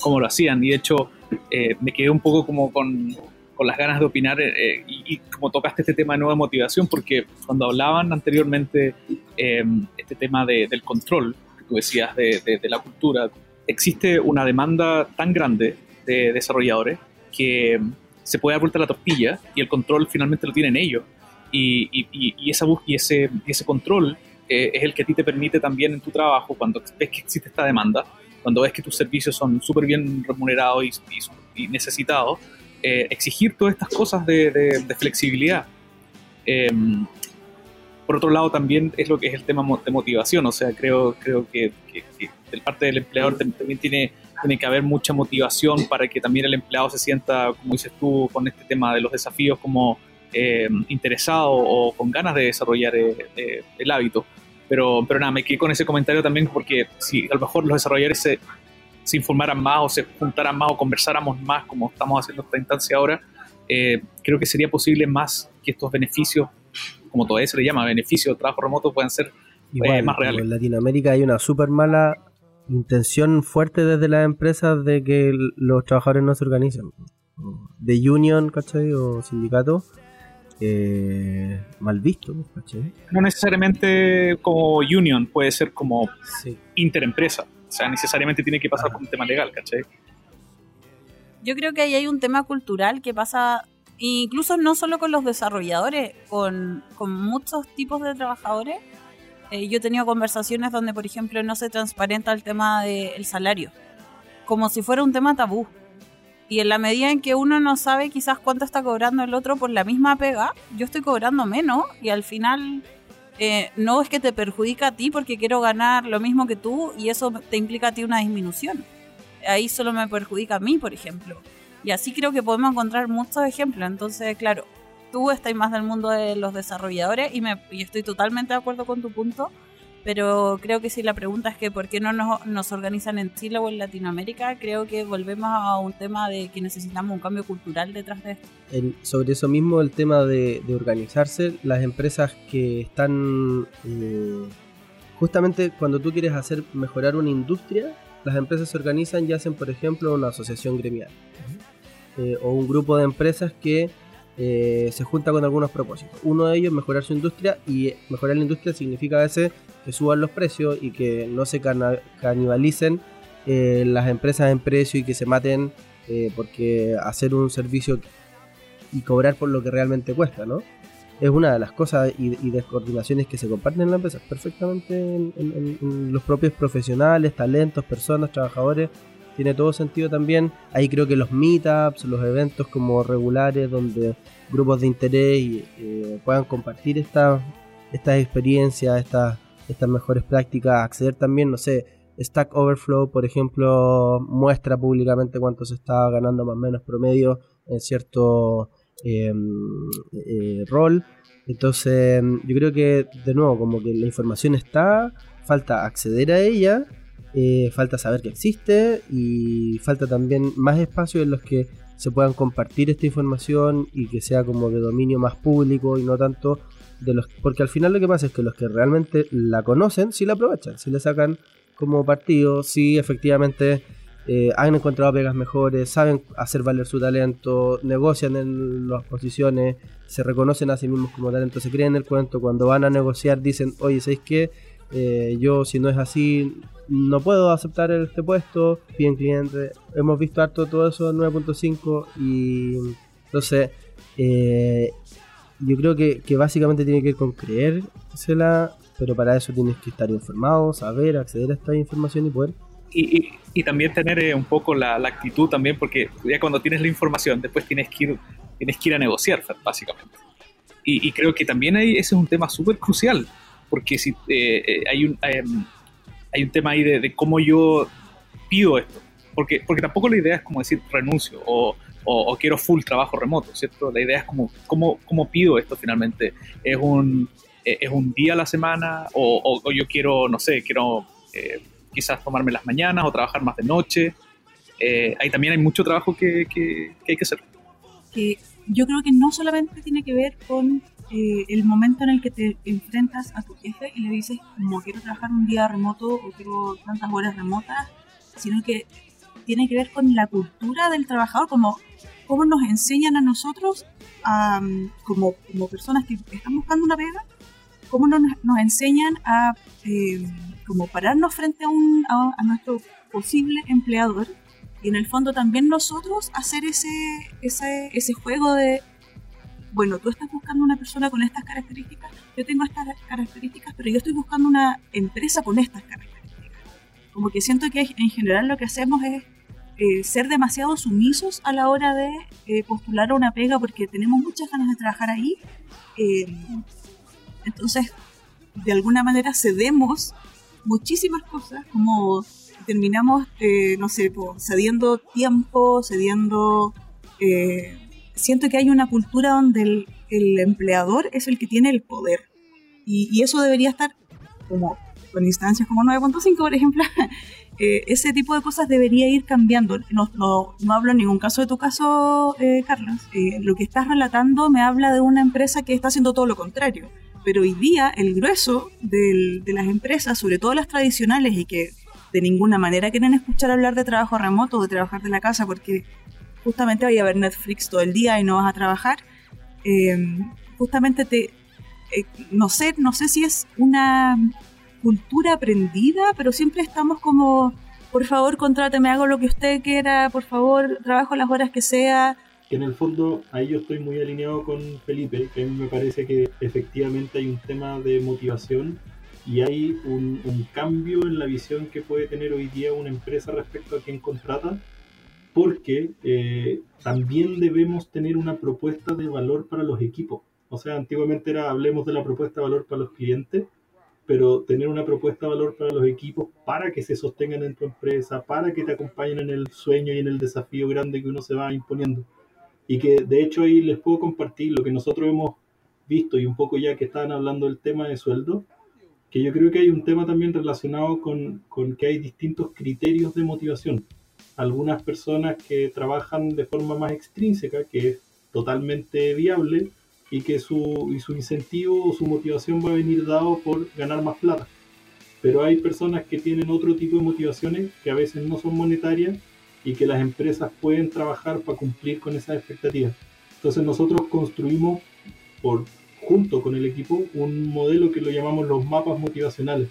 [SPEAKER 5] Como lo hacían, y de hecho eh, me quedé un poco como con, con las ganas de opinar eh, eh, y, como tocaste este tema de nueva motivación, porque cuando hablaban anteriormente em, este tema del control, que tú decías de, de, la cultura, existe una demanda tan grande de desarrolladores que se puede dar vuelta la tortilla y el control finalmente lo tienen ellos. Y, y, y esa, y ese, ese control eh, es el que a ti te permite también en tu trabajo, cuando ves que existe esta demanda, cuando ves que tus servicios son súper bien remunerados y, necesitados, eh, exigir todas estas cosas de, flexibilidad. Em, por otro lado también es lo que es el tema de motivación, o sea, creo, creo que, que, que parte del empleador también tiene, tiene que haber mucha motivación para que también el empleado se sienta, como dices tú, con este tema de los desafíos como eh, interesado o con ganas de desarrollar eh, el hábito. Pero, pero nada, me quedé con ese comentario también porque si a lo mejor los desarrolladores se, se informaran más o se juntaran más o conversáramos más como estamos haciendo esta instancia ahora, eh, creo que sería posible más que estos beneficios, como todavía se le llama, beneficios de trabajo remoto, puedan ser eh, más reales.
[SPEAKER 2] En Latinoamérica hay una súper mala intención fuerte desde las empresas de que los trabajadores no se organicen. De union, ¿cachai? O sindicato. Eh, mal visto, ¿cachai?
[SPEAKER 5] No necesariamente como union, puede ser como interempresa. O sea, necesariamente tiene que pasar por un tema legal, ¿cachai?
[SPEAKER 1] Yo creo que ahí hay un tema cultural que pasa incluso no solo con los desarrolladores, con, muchos tipos de trabajadores. Eh, yo he tenido conversaciones donde, por ejemplo, no se transparenta el tema del salario, como si fuera un tema tabú. Y en la medida en que uno no sabe quizás cuánto está cobrando el otro por la misma pega, yo estoy cobrando menos y al final eh, no es que te perjudica a ti porque quiero ganar lo mismo que tú y eso te implica a ti una disminución. Ahí solo me perjudica a mí, por ejemplo. Y así creo que podemos encontrar muchos ejemplos. Entonces, claro, tú estás más del mundo de los desarrolladores y, me, y estoy totalmente de acuerdo con tu punto pero creo que si la pregunta es que por qué no nos, organizan en Chile o en Latinoamérica, creo que volvemos a un tema de que necesitamos un cambio cultural detrás de esto.
[SPEAKER 2] sobre eso mismo, el tema de, organizarse, las empresas que están... Eh, justamente cuando tú quieres hacer mejorar una industria, las empresas se organizan y hacen, por ejemplo, una asociación gremial. Eh, o un grupo de empresas que eh, se junta con algunos propósitos. Uno de ellos es mejorar su industria y mejorar la industria significa a veces que suban los precios y que no se canibalicen eh, las empresas en precio y que se maten eh, porque hacer un servicio y cobrar por lo que realmente cuesta, ¿no? Es una de las cosas y, y descoordinaciones que se comparten en la empresa perfectamente en los propios profesionales, talentos, personas, trabajadores tiene todo sentido también. Ahí creo que los meetups, los eventos como regulares donde grupos de interés eh, puedan compartir estas experiencias, estas, estas mejores prácticas, acceder también, no sé, Stack Overflow, por ejemplo, muestra públicamente cuánto se está ganando más o menos promedio en cierto em, eh, rol. Entonces, yo creo que, de nuevo, como que la información está, falta acceder a ella eh, falta saber que existe y falta también más espacios en los que se puedan compartir esta información y que sea como de dominio más público y no tanto de los porque al final lo que pasa es que los que realmente la conocen sí la aprovechan, sí le sacan como partido, sí efectivamente eh, han encontrado pegas mejores, saben hacer valer su talento, negocian en las posiciones, se reconocen a sí mismos como talento, se creen el cuento, cuando van a negociar dicen, oye, ¿sabéis qué? Eh, yo si no es así no puedo aceptar este puesto, bien cliente. Hemos visto harto todo eso en 9.5 y entonces eh, yo creo que, básicamente tiene que ver con creérsela, pero para eso tienes que estar informado, saber, acceder a esta información y poder.
[SPEAKER 5] Y, y, también tener eh, un poco la, actitud también, porque ya cuando tienes la información, después tienes que ir, tienes que ir a negociar, básicamente. Y, creo que también ahí ese es un tema súper crucial, porque si eh, hay un... Em, hay un tema ahí de, cómo yo pido esto. Porque, porque tampoco la idea es como decir renuncio o, o, quiero full trabajo remoto, ¿cierto? La idea es como cómo, cómo pido esto finalmente. ¿Es un, eh, es un día a la semana o, o yo quiero, no sé, quiero eh, quizás tomarme las mañanas o trabajar más de noche? Eh, ahí también hay mucho trabajo que, que, que hay que hacer.
[SPEAKER 4] Que yo creo que no solamente tiene que ver con eh, el momento en el que te enfrentas a tu jefe y le dices, como quiero trabajar un día remoto o quiero tantas horas remotas, sino que tiene que ver con la cultura del trabajador, como cómo nos enseñan a nosotros, como, como personas que están buscando una pega, cómo nos, nos enseñan a eh, como pararnos frente a, un, a, nuestro posible empleador y en el fondo también nosotros hacer ese, ese, ese juego de bueno, tú estás buscando una persona con estas características, yo tengo estas características, pero yo estoy buscando una empresa con estas características. Como que siento que en general lo que hacemos es eh, ser demasiado sumisos a la hora de eh, postular una pega porque tenemos muchas ganas de trabajar ahí. Eh, Entonces, de alguna manera cedemos muchísimas cosas, como terminamos, eh, no sé, cediendo tiempo, cediendo... Eh, siento que hay una cultura donde el, empleador es el que tiene el poder. Y, eso debería estar como con instancias como 9.5, por ejemplo, (laughs) eh, ese tipo de cosas debería ir cambiando. No, no, no hablo en ningún caso de tu caso, Carlos. lo que estás relatando me habla de una empresa que está haciendo todo lo contrario pero hoy día el grueso de las empresas, sobre todo las tradicionales y que de ninguna manera quieren escuchar hablar de trabajo remoto o de trabajar de la casa porque justamente vaya a ver Netflix todo el día y no vas a trabajar, em, justamente te... Eh, no sé, no sé si es una cultura aprendida, pero siempre estamos como, por favor, contráteme, hago lo que usted quiera, por favor, trabajo las horas que sea,
[SPEAKER 3] que en el fondo ahí yo estoy muy alineado con Felipe, que a mí me parece que efectivamente hay un tema de motivación y hay un, cambio en la visión que puede tener hoy día una empresa respecto a quien contrata, porque eh, también debemos tener una propuesta de valor para los equipos. O sea, antiguamente era hablemos de la propuesta de valor para los clientes, pero tener una propuesta de valor para los equipos para que se sostengan en tu empresa, para que te acompañen en el sueño y en el desafío grande que uno se va imponiendo y que de hecho ahí les puedo compartir lo que nosotros hemos visto y un poco ya que estaban hablando del tema de sueldo, que yo creo que hay un tema también relacionado con, con que hay distintos criterios de motivación. Algunas personas que trabajan de forma más extrínseca, que es totalmente viable, y que su, y su incentivo o su motivación va a venir dado por ganar más plata. Pero hay personas que tienen otro tipo de motivaciones que a veces no son monetarias y que las empresas pueden trabajar para cumplir con esas expectativas. Entonces nosotros construimos por, junto con el equipo un modelo que lo llamamos los mapas motivacionales,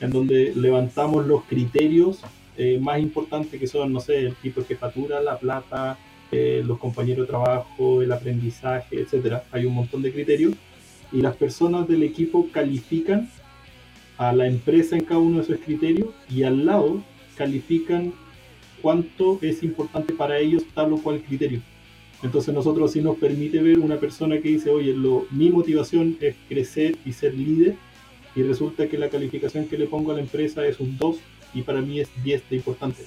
[SPEAKER 3] en donde levantamos los criterios eh, más importantes que son, no sé, el tipo de jefatura, la plata, eh, los compañeros de trabajo, el aprendizaje, etcétera. Hay un montón de criterios y las personas del equipo califican a la empresa en cada uno de esos criterios y al lado califican cuánto es importante para ellos tal o cual criterio. Entonces nosotros sí nos permite ver una persona que dice, oye, lo, mi motivación es crecer y ser líder y resulta que la calificación que le pongo a la empresa es un 2 y para mí es 10 de importante.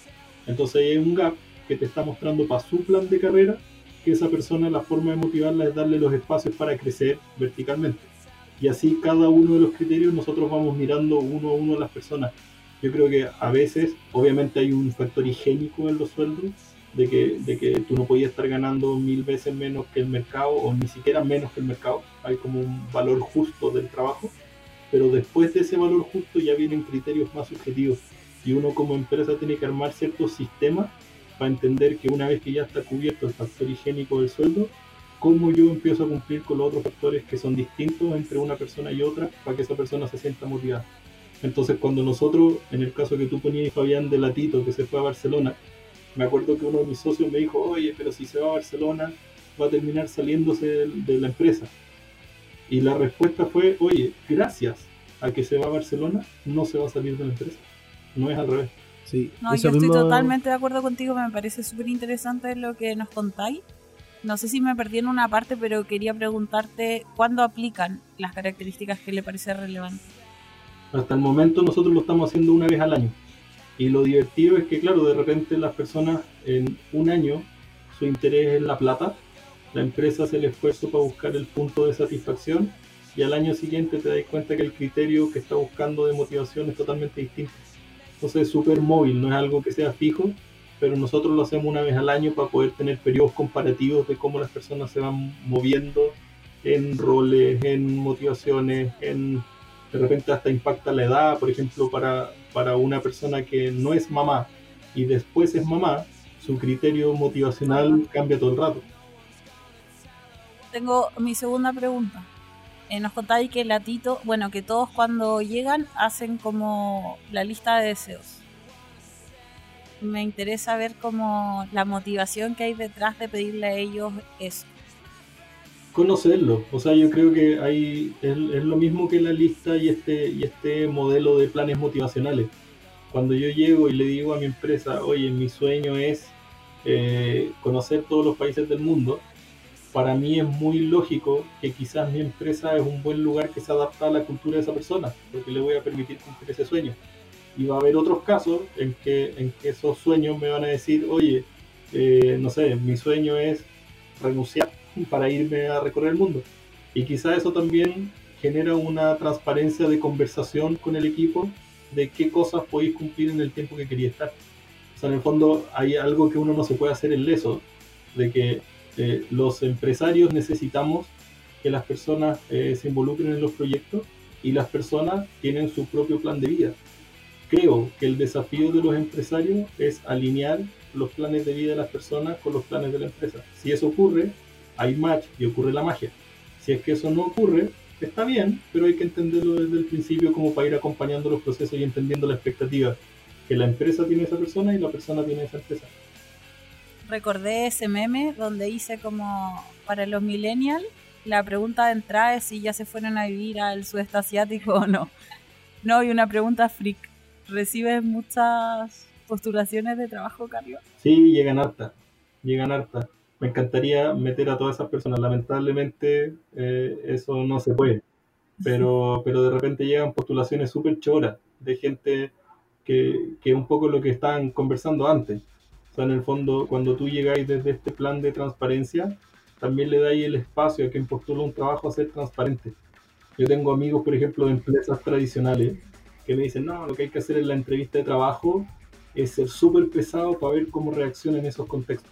[SPEAKER 3] Entonces hay un gap que te está mostrando para su plan de carrera que esa persona la forma de motivarla es darle los espacios para crecer verticalmente. Y así cada uno de los criterios nosotros vamos mirando uno a uno a las personas yo creo que a veces, obviamente hay un factor higiénico en los sueldos, de que, de que tú no podías estar ganando mil veces menos que el mercado o ni siquiera menos que el mercado. Hay como un valor justo del trabajo, pero después de ese valor justo ya vienen criterios más subjetivos y uno como empresa tiene que armar ciertos sistemas para entender que una vez que ya está cubierto el factor higiénico del sueldo, cómo yo empiezo a cumplir con los otros factores que son distintos entre una persona y otra para que esa persona se sienta motivada. Entonces, cuando nosotros, en el caso que tú ponías Fabián de Latito, que se fue a Barcelona, me acuerdo que uno de mis socios me dijo, oye, pero si se va a Barcelona, va a terminar saliéndose de, la empresa. Y la respuesta fue, oye, gracias a que se va a Barcelona, no se va a salir de la empresa. No es al revés.
[SPEAKER 1] Sí, no, yo estoy totalmente de acuerdo contigo, me parece súper interesante lo que nos contáis. No sé si me perdí en una parte, pero quería preguntarte cuándo aplican las características que le parece relevante.
[SPEAKER 3] Hasta el momento nosotros lo estamos haciendo una vez al año. Y lo divertido es que, claro, de repente las personas en un año, su interés es la plata, la empresa hace el esfuerzo para buscar el punto de satisfacción y al año siguiente te das cuenta que el criterio que está buscando de motivación es totalmente distinto. Entonces es súper móvil, no es algo que sea fijo, pero nosotros lo hacemos una vez al año para poder tener periodos comparativos de cómo las personas se van moviendo en roles, en motivaciones, en de repente hasta impacta la edad, por ejemplo, para, para una persona que no es mamá y después es mamá, su criterio motivacional cambia todo el rato.
[SPEAKER 1] Tengo mi segunda pregunta. Eh, nos contáis que Latito, bueno, que todos cuando llegan hacen como la lista de deseos. Me interesa ver como la motivación que hay detrás de pedirle a ellos eso
[SPEAKER 3] conocerlo. O sea, yo creo que hay, es, lo mismo que la lista y este, y este modelo de planes motivacionales. Cuando yo llego y le digo a mi empresa, oye, mi sueño es eh, conocer todos los países del mundo, para mí es muy lógico que quizás mi empresa es un buen lugar que se adapta a la cultura de esa persona, porque le voy a permitir cumplir ese sueño. Y va a haber otros casos en que, en que esos sueños me van a decir, oye, eh, no sé, mi sueño es renunciar (laughs) para irme a recorrer el mundo. Y quizás eso también genera una transparencia de conversación con el equipo de qué cosas podéis cumplir en el tiempo que quería estar. O sea, en el fondo hay algo que uno no se puede hacer en leso, de que eh, los empresarios necesitamos que las personas eh, se involucren en los proyectos y las personas tienen su propio plan de vida. Creo que el desafío de los empresarios es alinear los planes de vida de las personas con los planes de la empresa. Si eso ocurre, hay match y ocurre la magia. Si es que eso no ocurre, está bien, pero hay que entenderlo desde el principio como para ir acompañando los procesos y entendiendo la expectativa que la empresa tiene esa persona y la persona tiene esa empresa
[SPEAKER 1] recordé ese meme donde hice como para los millennials, la pregunta de entrada es si ya se fueron a vivir al sudeste asiático o no. No, y una pregunta freak. ¿Recibes muchas postulaciones de trabajo, Carlos?
[SPEAKER 3] Sí, llegan hartas, llegan hartas. Me encantaría meter a todas esas personas. Lamentablemente eh, eso no se puede. Pero, pero de repente llegan postulaciones súper choras de gente que, que un poco lo que estaban conversando antes o sea, en el fondo, cuando tú llegáis desde este plan de transparencia, también le dais el espacio a quien postula un trabajo a ser transparente. Yo tengo amigos, por ejemplo, de empresas tradicionales que me dicen, no, lo que hay que hacer en la entrevista de trabajo es ser súper pesado para ver cómo reacciona en esos contextos.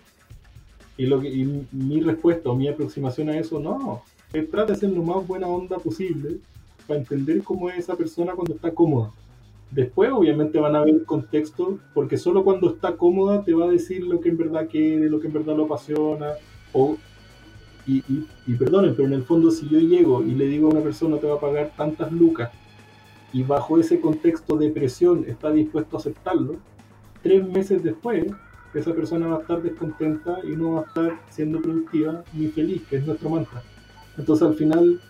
[SPEAKER 3] Y, lo que, mi respuesta o mi aproximación a eso, no, trata de ser lo más buena onda posible para entender cómo es esa persona cuando está cómoda. Después, obviamente, van a ver contexto, porque solo cuando está cómoda te va a decir lo que en verdad quiere, lo que en verdad lo apasiona. O, y, y, y perdonen, pero en el fondo, si yo llego y le digo a una persona te va a pagar tantas lucas, y bajo ese contexto de presión está dispuesto a aceptarlo, tres meses después, esa persona va a estar descontenta y no va a estar siendo productiva ni feliz, que es nuestro mantra. Entonces, al final,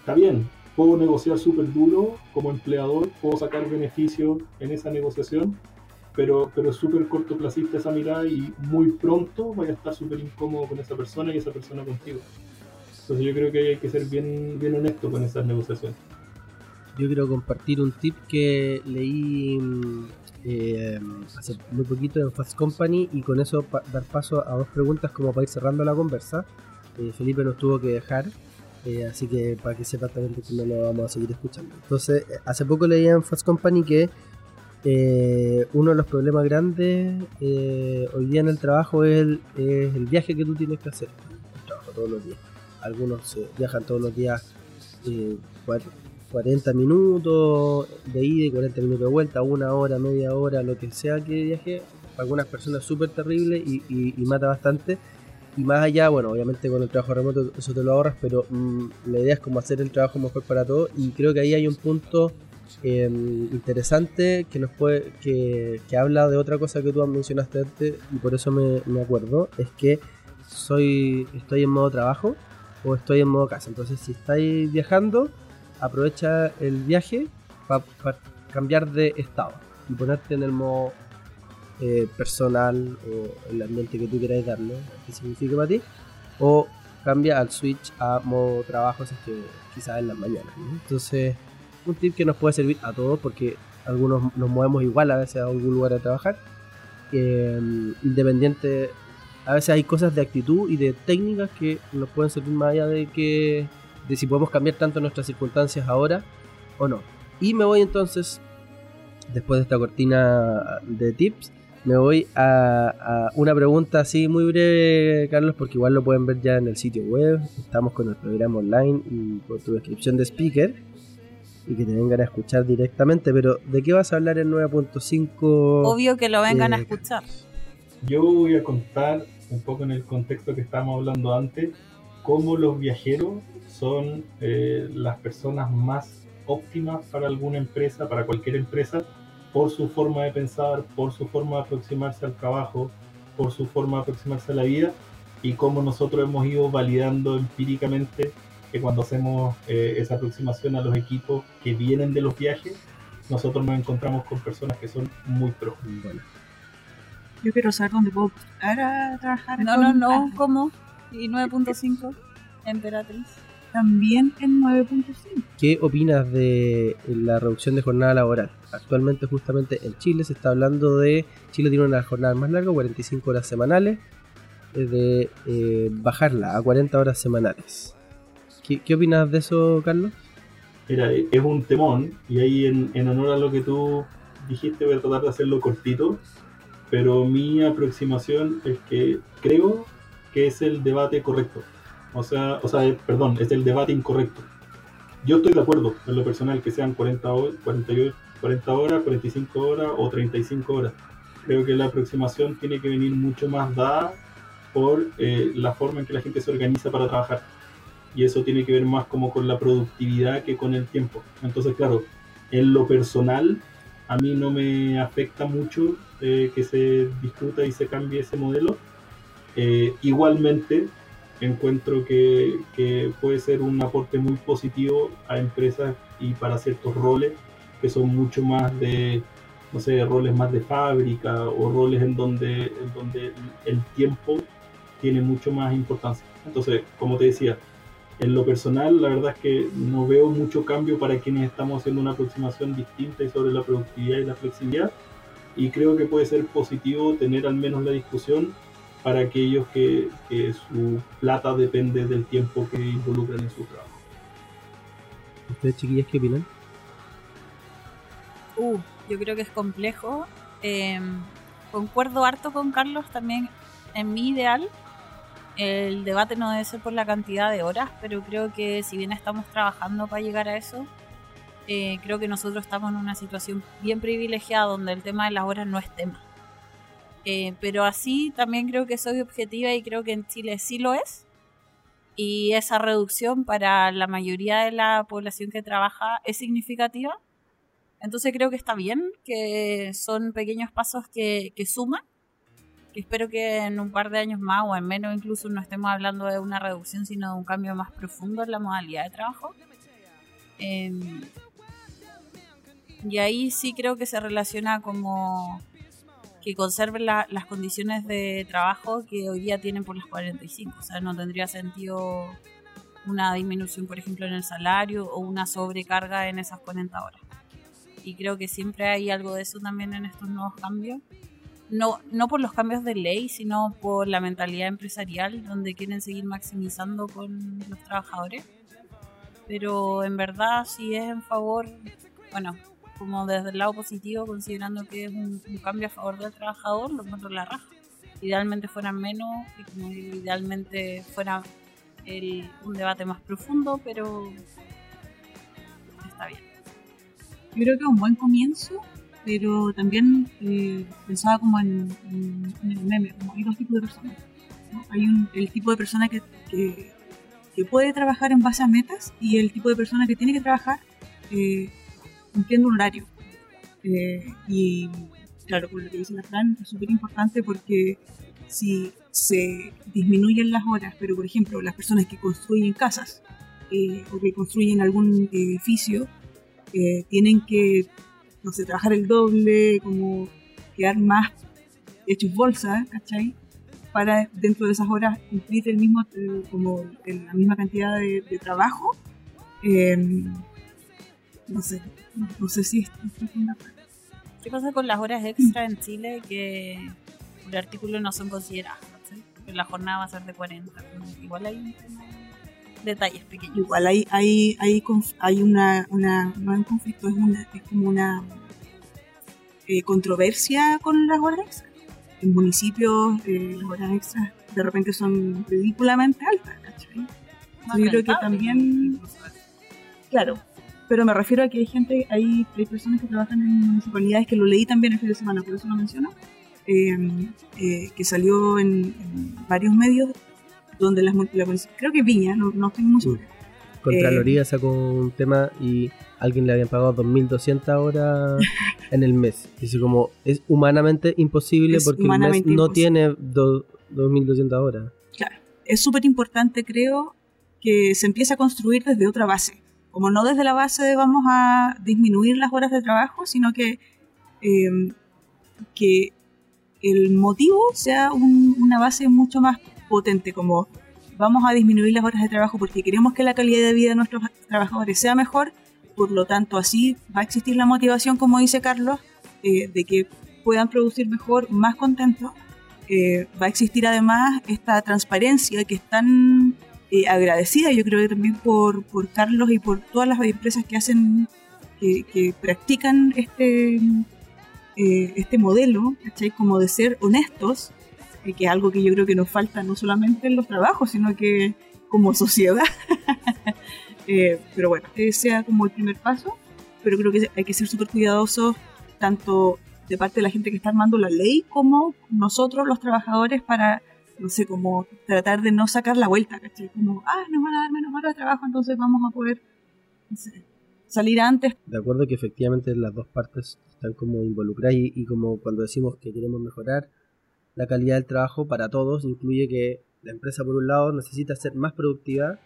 [SPEAKER 3] está bien, puedo negociar súper duro como empleador, puedo sacar beneficios en esa negociación, pero, pero es súper cortoplacista esa mirada y muy pronto vaya a estar súper incómodo con esa persona y esa persona contigo. Entonces yo creo que hay que ser bien, bien honesto con esas negociaciones.
[SPEAKER 2] Yo quiero compartir un tip que leí eh, hace muy poquito en Fast Company y con eso dar paso a dos preguntas como para ir cerrando la conversa. Eh, Felipe nos tuvo que dejar eh, así que para que sepa también que no lo vamos a seguir escuchando. Entonces, hace poco leía en Fast Company que eh, uno de los problemas grandes eh, hoy día en el trabajo es el, viaje que tú tienes que hacer. Trabajo todos los días. Algunos viajan todos los días 40 minutos de ida y 40 minutos de vuelta, una hora, media hora, lo que sea que viaje. Para algunas personas súper terrible y mata bastante y más allá, bueno, obviamente con el trabajo remoto eso te lo ahorras, pero mm, la idea es como hacer el trabajo mejor para todos y creo que ahí hay un punto em, interesante que nos puede que, que, habla de otra cosa que tú mencionaste antes y por eso me, acuerdo, es que soy estoy en modo trabajo o estoy en modo casa. Entonces, si estáis viajando, aprovecha el viaje para cambiar de estado y ponerte en el modo eh, personal o el ambiente que tú quieras darle, que signifique para ti, o cambia al switch a modo trabajo, es que quizás en las mañanas. Entonces, un tip que nos puede servir a todos porque algunos nos movemos igual a veces a algún lugar a trabajar. Mm, independiente, a veces hay cosas de actitud y de técnicas que nos pueden servir más allá de que de si podemos cambiar tanto nuestras circunstancias ahora o no. Y me voy entonces, después de esta cortina de tips, me voy a, una pregunta así muy breve, Carlos, porque igual lo pueden ver ya en el sitio web. Estamos con el programa online y por tu descripción de speaker y que te vengan a escuchar directamente. Pero, ¿de qué vas a hablar en 9.5?
[SPEAKER 1] Obvio que lo vengan a eh, escuchar.
[SPEAKER 3] Yo voy a contar un poco en el contexto que estábamos hablando antes, cómo los viajeros son eh, las personas más óptimas para alguna empresa, para cualquier empresa por su forma de pensar, por su forma de aproximarse al trabajo, por su forma de aproximarse a la vida y cómo nosotros hemos ido validando empíricamente que cuando hacemos eh, esa aproximación a los equipos que vienen de los viajes, nosotros nos encontramos con personas que son muy profundas.
[SPEAKER 4] Yo quiero saber dónde puedo postular a trabajar.
[SPEAKER 1] No, no, no, ¿cómo? Y 9.5, Emperatriz.
[SPEAKER 4] También en 9.5.
[SPEAKER 2] ¿Qué opinas de la reducción de jornada laboral? Actualmente justamente en Chile se está hablando de... Chile tiene una jornada más larga, 45 horas semanales, de eh, bajarla a 40 horas semanales. ¿Qué, ¿Qué, opinas de eso, Carlos?
[SPEAKER 3] Mira, es un temón y ahí en, en honor a lo que tú dijiste voy a tratar de hacerlo cortito, pero mi aproximación es que creo que es el debate correcto. O sea, o sea, perdón, es el debate incorrecto. Yo estoy de acuerdo en lo personal que sean 40, horas, 48, 40 horas, 45 horas o 35 horas. Creo que la aproximación tiene que venir mucho más dada por eh, la forma en que la gente se organiza para trabajar. Y eso tiene que ver más como con la productividad que con el tiempo. Entonces, claro, en lo personal, a mí no me afecta mucho eh, que se discuta y se cambie ese modelo. Eh, igualmente, encuentro que, que, puede ser un aporte muy positivo a empresas y para ciertos roles que son mucho más de, no sé, roles más de fábrica o roles en donde, en donde el tiempo tiene mucho más importancia. Entonces, como te decía, en lo personal, la verdad es que no veo mucho cambio para quienes estamos haciendo una aproximación distinta y sobre la productividad y la flexibilidad. Y creo que puede ser positivo tener al menos la discusión para aquellos que, que su plata depende del tiempo que involucran en su trabajo.
[SPEAKER 2] ¿Ustedes, chiquillas, qué opinan?
[SPEAKER 1] Uh, yo creo que es complejo. Eh, concuerdo harto con Carlos también en mi ideal. El debate no debe ser por la cantidad de horas, pero creo que si bien estamos trabajando para llegar a eso, eh, creo que nosotros estamos en una situación bien privilegiada donde el tema de las horas no es tema. Eh, pero así también creo que soy objetiva y creo que en Chile sí lo es. Y esa reducción para la mayoría de la población que trabaja es significativa. Entonces creo que está bien, que son pequeños pasos que, que suman. Que espero que en un par de años más o en menos incluso no estemos hablando de una reducción, sino de un cambio más profundo en la modalidad de trabajo. Eh, y ahí sí creo que se relaciona como que conserven la, las condiciones de trabajo que hoy día tienen por las 45. O sea, no tendría sentido una disminución, por ejemplo, en el salario o una sobrecarga en esas 40 horas. Y creo que siempre hay algo de eso también en estos nuevos cambios. No, no por los cambios de ley, sino por la mentalidad empresarial, donde quieren seguir maximizando con los trabajadores. Pero en verdad, si es en favor, bueno, como desde el lado positivo, considerando que es un, un cambio a favor del trabajador, lo encuentro la raja. Idealmente fueran menos y como digo, idealmente fuera el, un debate más profundo, pero está bien.
[SPEAKER 4] Yo creo que es un buen comienzo, pero también eh, pensaba como en, en, en, el meme, como hay dos tipos de personas. ¿no? Hay un, el tipo de persona que, que, que, puede trabajar en base a metas y el tipo de persona que tiene que trabajar eh, cumpliendo un horario. Eh, y claro, por lo que dice la Fran, es súper importante porque si se disminuyen las horas, pero por ejemplo las personas que construyen casas eh, o que construyen algún edificio eh, tienen que, no sé, trabajar el doble, como quedar más hechos bolsa, ¿cachai? Para dentro de esas horas cumplir el mismo, como la misma cantidad de, de trabajo. No sé, no sé si esto es una
[SPEAKER 1] ¿Qué pasa con las horas extra en Chile que por artículo no son consideradas? ¿sí? Porque la jornada va a ser de 40. Igual hay detalles pequeños.
[SPEAKER 4] Igual hay, hay, hay, hay una, una, no conflicto, es, una, es como una eh, controversia con las horas extras. En municipios eh, las horas extras de repente son ridículamente altas, ¿cachai? Yo creo que también, claro, pero me refiero a que hay gente, hay, hay personas que trabajan en municipalidades que lo leí también el fin de semana, por eso lo menciono, eh, eh, que salió en, en, varios medios donde las la, creo que Viña, no, no estoy muy segura.
[SPEAKER 2] Contraloría eh, sacó un tema y alguien le habían pagado 2.200 horas (laughs) en el mes. Dice como, es humanamente imposible es porque humanamente el mes no tiene 2.200 horas.
[SPEAKER 4] Claro, es súper importante creo que se empiece a construir desde otra base como no desde la base de vamos a disminuir las horas de trabajo, sino que, eh, que el motivo sea un, una base mucho más potente, como vamos a disminuir las horas de trabajo porque queremos que la calidad de vida de nuestros trabajadores sea mejor, por lo tanto así va a existir la motivación, como dice Carlos, eh, de que puedan producir mejor, más contentos. Eh, va a existir además esta transparencia que es tan eh, agradecida, yo creo que también por, por Carlos y por todas las empresas que hacen, que, practican este, este modelo, ¿cachai? Como de ser honestos que es algo que yo creo que nos falta no solamente en los trabajos, sino que como (laughs) sociedad. Eh, pero bueno, ese sea como el primer paso, pero creo que hay que ser súper cuidadosos, tanto de parte de la gente que está armando la ley, como nosotros los trabajadores para, no sé, como tratar de no sacar la vuelta, ¿cachai? Como, ah, nos van a dar menos horas de trabajo, entonces vamos a poder, salir antes.
[SPEAKER 2] De acuerdo que efectivamente las dos partes están como involucradas y como cuando decimos que queremos mejorar, la calidad del trabajo para todos incluye que la empresa por un lado necesita ser más productiva.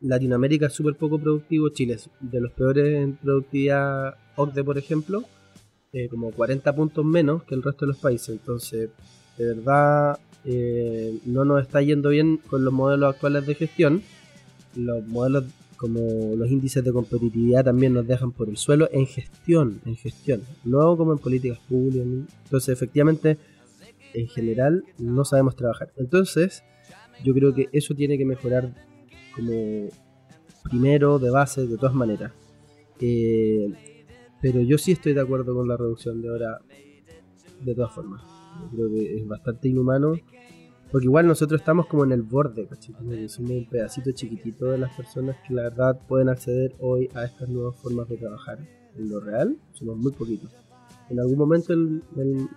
[SPEAKER 2] Latinoamérica es súper poco productivo, Chile es de los peores en productividad OCDE, por ejemplo, eh, como 40 puntos menos que el resto de los países. Entonces, de verdad, eh, no nos está yendo bien con los modelos actuales de gestión. Los modelos como los índices de competitividad también nos dejan por el suelo en gestión, en gestión, no como en políticas públicas. Entonces, efectivamente, en general no sabemos trabajar. Entonces, yo creo que eso tiene que mejorar como primero, de base, de todas maneras. Eh, pero yo sí estoy de acuerdo con la reducción de hora de todas formas. Creo que es bastante inhumano. Porque igual nosotros estamos como en el borde, Somos un pedacito chiquitito de las personas que la verdad pueden acceder hoy a estas nuevas formas de trabajar. En lo real, somos muy poquitos en algún momento el,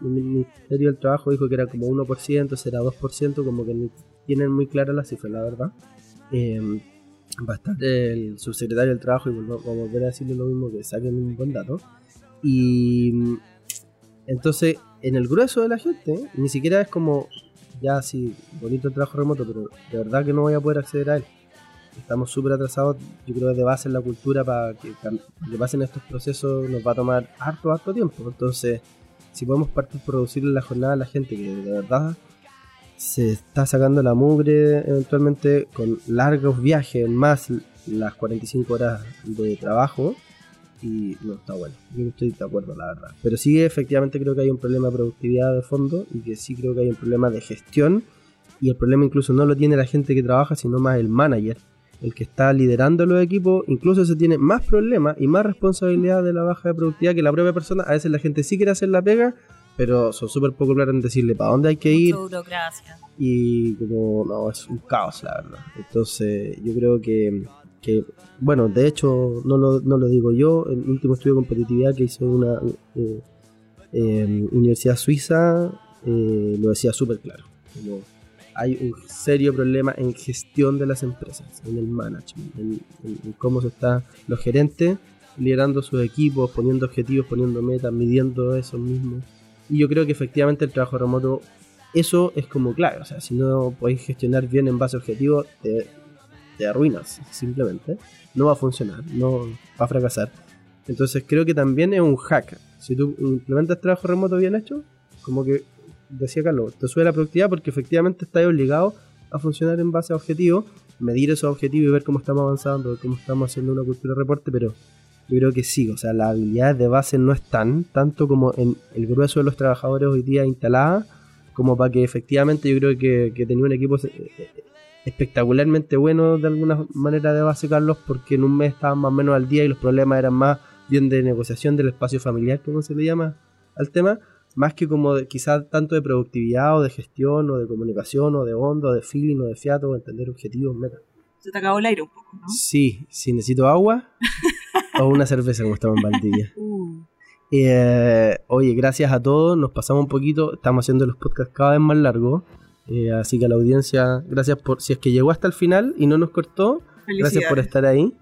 [SPEAKER 2] Ministerio del Trabajo dijo que era como 1%, será 2%, como que tienen muy clara la cifra, la verdad. Eh, va a estar el subsecretario del Trabajo y vamos a volver a decirle lo mismo, que saquen un buen dato. Y entonces, en el grueso de la gente, ni siquiera es como, ya sí, bonito el trabajo remoto, pero de verdad que no voy a poder acceder a él estamos súper atrasados, yo creo de base en la cultura para que, que, pasen estos procesos nos va a tomar harto, harto tiempo. Entonces, si podemos partir producir la jornada a la gente que de verdad se está sacando la mugre eventualmente con largos viajes, más las 45 horas de trabajo, y no está bueno. Yo no estoy de acuerdo, la verdad. Pero sí, efectivamente, creo que hay un problema de productividad de fondo y que sí creo que hay un problema de gestión. Y el problema incluso no lo tiene la gente que trabaja, sino más el manager el que está liderando los equipos, incluso se tiene más problemas y más responsabilidad de la baja de productividad que la propia persona. A veces la gente sí quiere hacer la pega, pero son súper poco claros en decirle para dónde hay que ir. Y como, no, es un caos, la verdad. Entonces, yo creo que, que bueno, de hecho, no lo, digo yo, el último estudio de competitividad que hizo una eh, eh, universidad suiza eh, lo decía súper claro. Hay un serio problema en gestión de las empresas, en el management, en, cómo se está los gerentes liderando sus equipos, poniendo objetivos, poniendo metas, midiendo eso mismo. Y yo creo que efectivamente el trabajo remoto, eso es como clave. O sea, si no podéis gestionar bien en base a objetivos, te, te arruinas simplemente. No va a funcionar, no va a fracasar. Entonces creo que también es un hack. Si tú implementas trabajo remoto bien hecho, como que decía Carlos, te sube la productividad porque efectivamente estás obligado a funcionar en base a objetivos, medir esos objetivos y ver cómo estamos avanzando, cómo estamos haciendo una cultura de reporte, pero yo creo que sí, o sea, las habilidades de base no están tanto como en el grueso de los trabajadores hoy día instaladas, como para que efectivamente yo creo que, que un equipo eh, eh, espectacularmente bueno de alguna manera de base, Carlos, porque en un mes estaban más o menos al día y los problemas eran más bien de negociación del espacio familiar, como se le llama al tema, más que como quizás tanto de productividad o de gestión o de comunicación o de onda o de feeling o de fiato o entender objetivos, metas.
[SPEAKER 4] Se te acabó el aire un poco, ¿no?
[SPEAKER 2] Sí, si necesito agua (laughs) o una cerveza como estamos en Valdivia. (laughs) Uh. Eh, oye, gracias a todos, nos pasamos un poquito, estamos haciendo los podcasts cada vez más largos, eh, así que a la audiencia, gracias por, si es que llegó hasta el final y no nos cortó, gracias por estar ahí.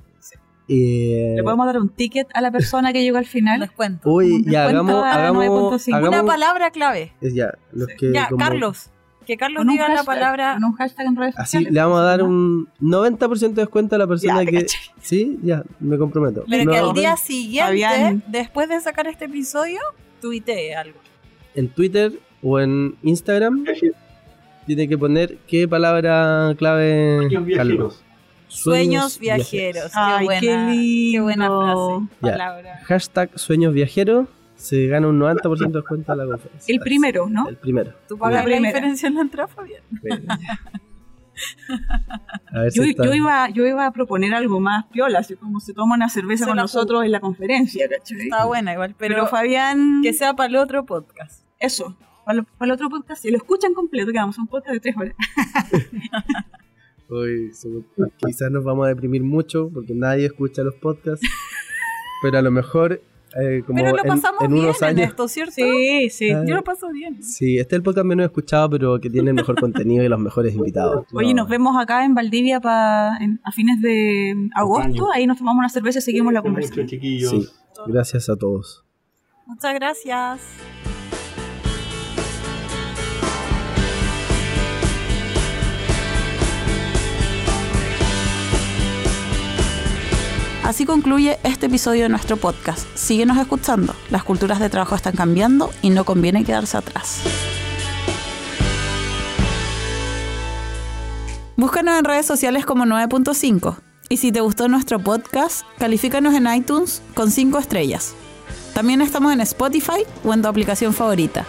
[SPEAKER 4] Eh, ¿Le podemos dar un ticket a la persona que llegó al final?
[SPEAKER 1] Descuento.
[SPEAKER 2] Uy, ya, hagamos, hagamos,
[SPEAKER 1] Una palabra clave.
[SPEAKER 2] ya, los que
[SPEAKER 1] ya Carlos. Que Carlos diga la palabra.
[SPEAKER 4] Con un hashtag en redes
[SPEAKER 2] Así le vamos a dar un 90% de descuento a la persona que. Sí, ya, me comprometo.
[SPEAKER 1] Pero que al día siguiente, después de sacar este episodio, tuitee algo.
[SPEAKER 2] En Twitter o en Instagram. Tiene que poner qué palabra clave.
[SPEAKER 3] Sueños viajeros.
[SPEAKER 1] Sueños viajeros.
[SPEAKER 4] Ay,
[SPEAKER 1] qué, buena,
[SPEAKER 4] qué lindo.
[SPEAKER 1] qué buena frase. Palabra.
[SPEAKER 2] Hashtag sueños viajeros. Se gana un 90% de descuento a la conferencia.
[SPEAKER 4] El primero, ¿no?
[SPEAKER 2] El primero.
[SPEAKER 1] ¿Tú pagas la
[SPEAKER 4] primera.
[SPEAKER 1] diferencia en la entrada, Fabián?
[SPEAKER 2] A ver si
[SPEAKER 4] Yo, yo iba, yo iba a proponer algo más piola, así como se toma una cerveza
[SPEAKER 1] Se
[SPEAKER 4] con
[SPEAKER 1] la
[SPEAKER 4] nosotros en la conferencia, ¿cachai?
[SPEAKER 1] Está buena igual, pero,
[SPEAKER 4] Pero, Fabián,
[SPEAKER 1] que sea para el otro podcast.
[SPEAKER 4] eso, para, lo- para el otro podcast, si lo escuchan completo, que vamos a un podcast de tres horas. (laughs)
[SPEAKER 2] Hoy quizás nos vamos a deprimir mucho porque nadie escucha los podcasts. pero a lo mejor, eh, como
[SPEAKER 1] pero lo
[SPEAKER 2] en,
[SPEAKER 1] pasamos
[SPEAKER 2] en
[SPEAKER 1] bien
[SPEAKER 2] unos
[SPEAKER 1] en
[SPEAKER 2] años.
[SPEAKER 1] esto, ¿cierto?
[SPEAKER 4] Sí, sí.
[SPEAKER 2] Ah,
[SPEAKER 1] Yo lo paso bien.
[SPEAKER 2] Sí, este es el podcast menos escuchado, pero que tiene el mejor contenido y los mejores invitados. (laughs)
[SPEAKER 4] Oye,
[SPEAKER 2] No.
[SPEAKER 4] nos vemos acá en Valdivia pa- en- a fines de agosto, ahí nos tomamos una cerveza y seguimos la
[SPEAKER 3] Mucho,
[SPEAKER 4] conversación.
[SPEAKER 3] chiquillos.
[SPEAKER 2] Sí, gracias a todos.
[SPEAKER 1] Muchas gracias. Así concluye este episodio de nuestro podcast. Síguenos escuchando. Las culturas de trabajo están cambiando y no conviene quedarse atrás. Búscanos en redes sociales como 9.5. Y si te gustó nuestro podcast, califícanos en iTunes con 5 estrellas. También estamos en Spotify o en tu aplicación favorita.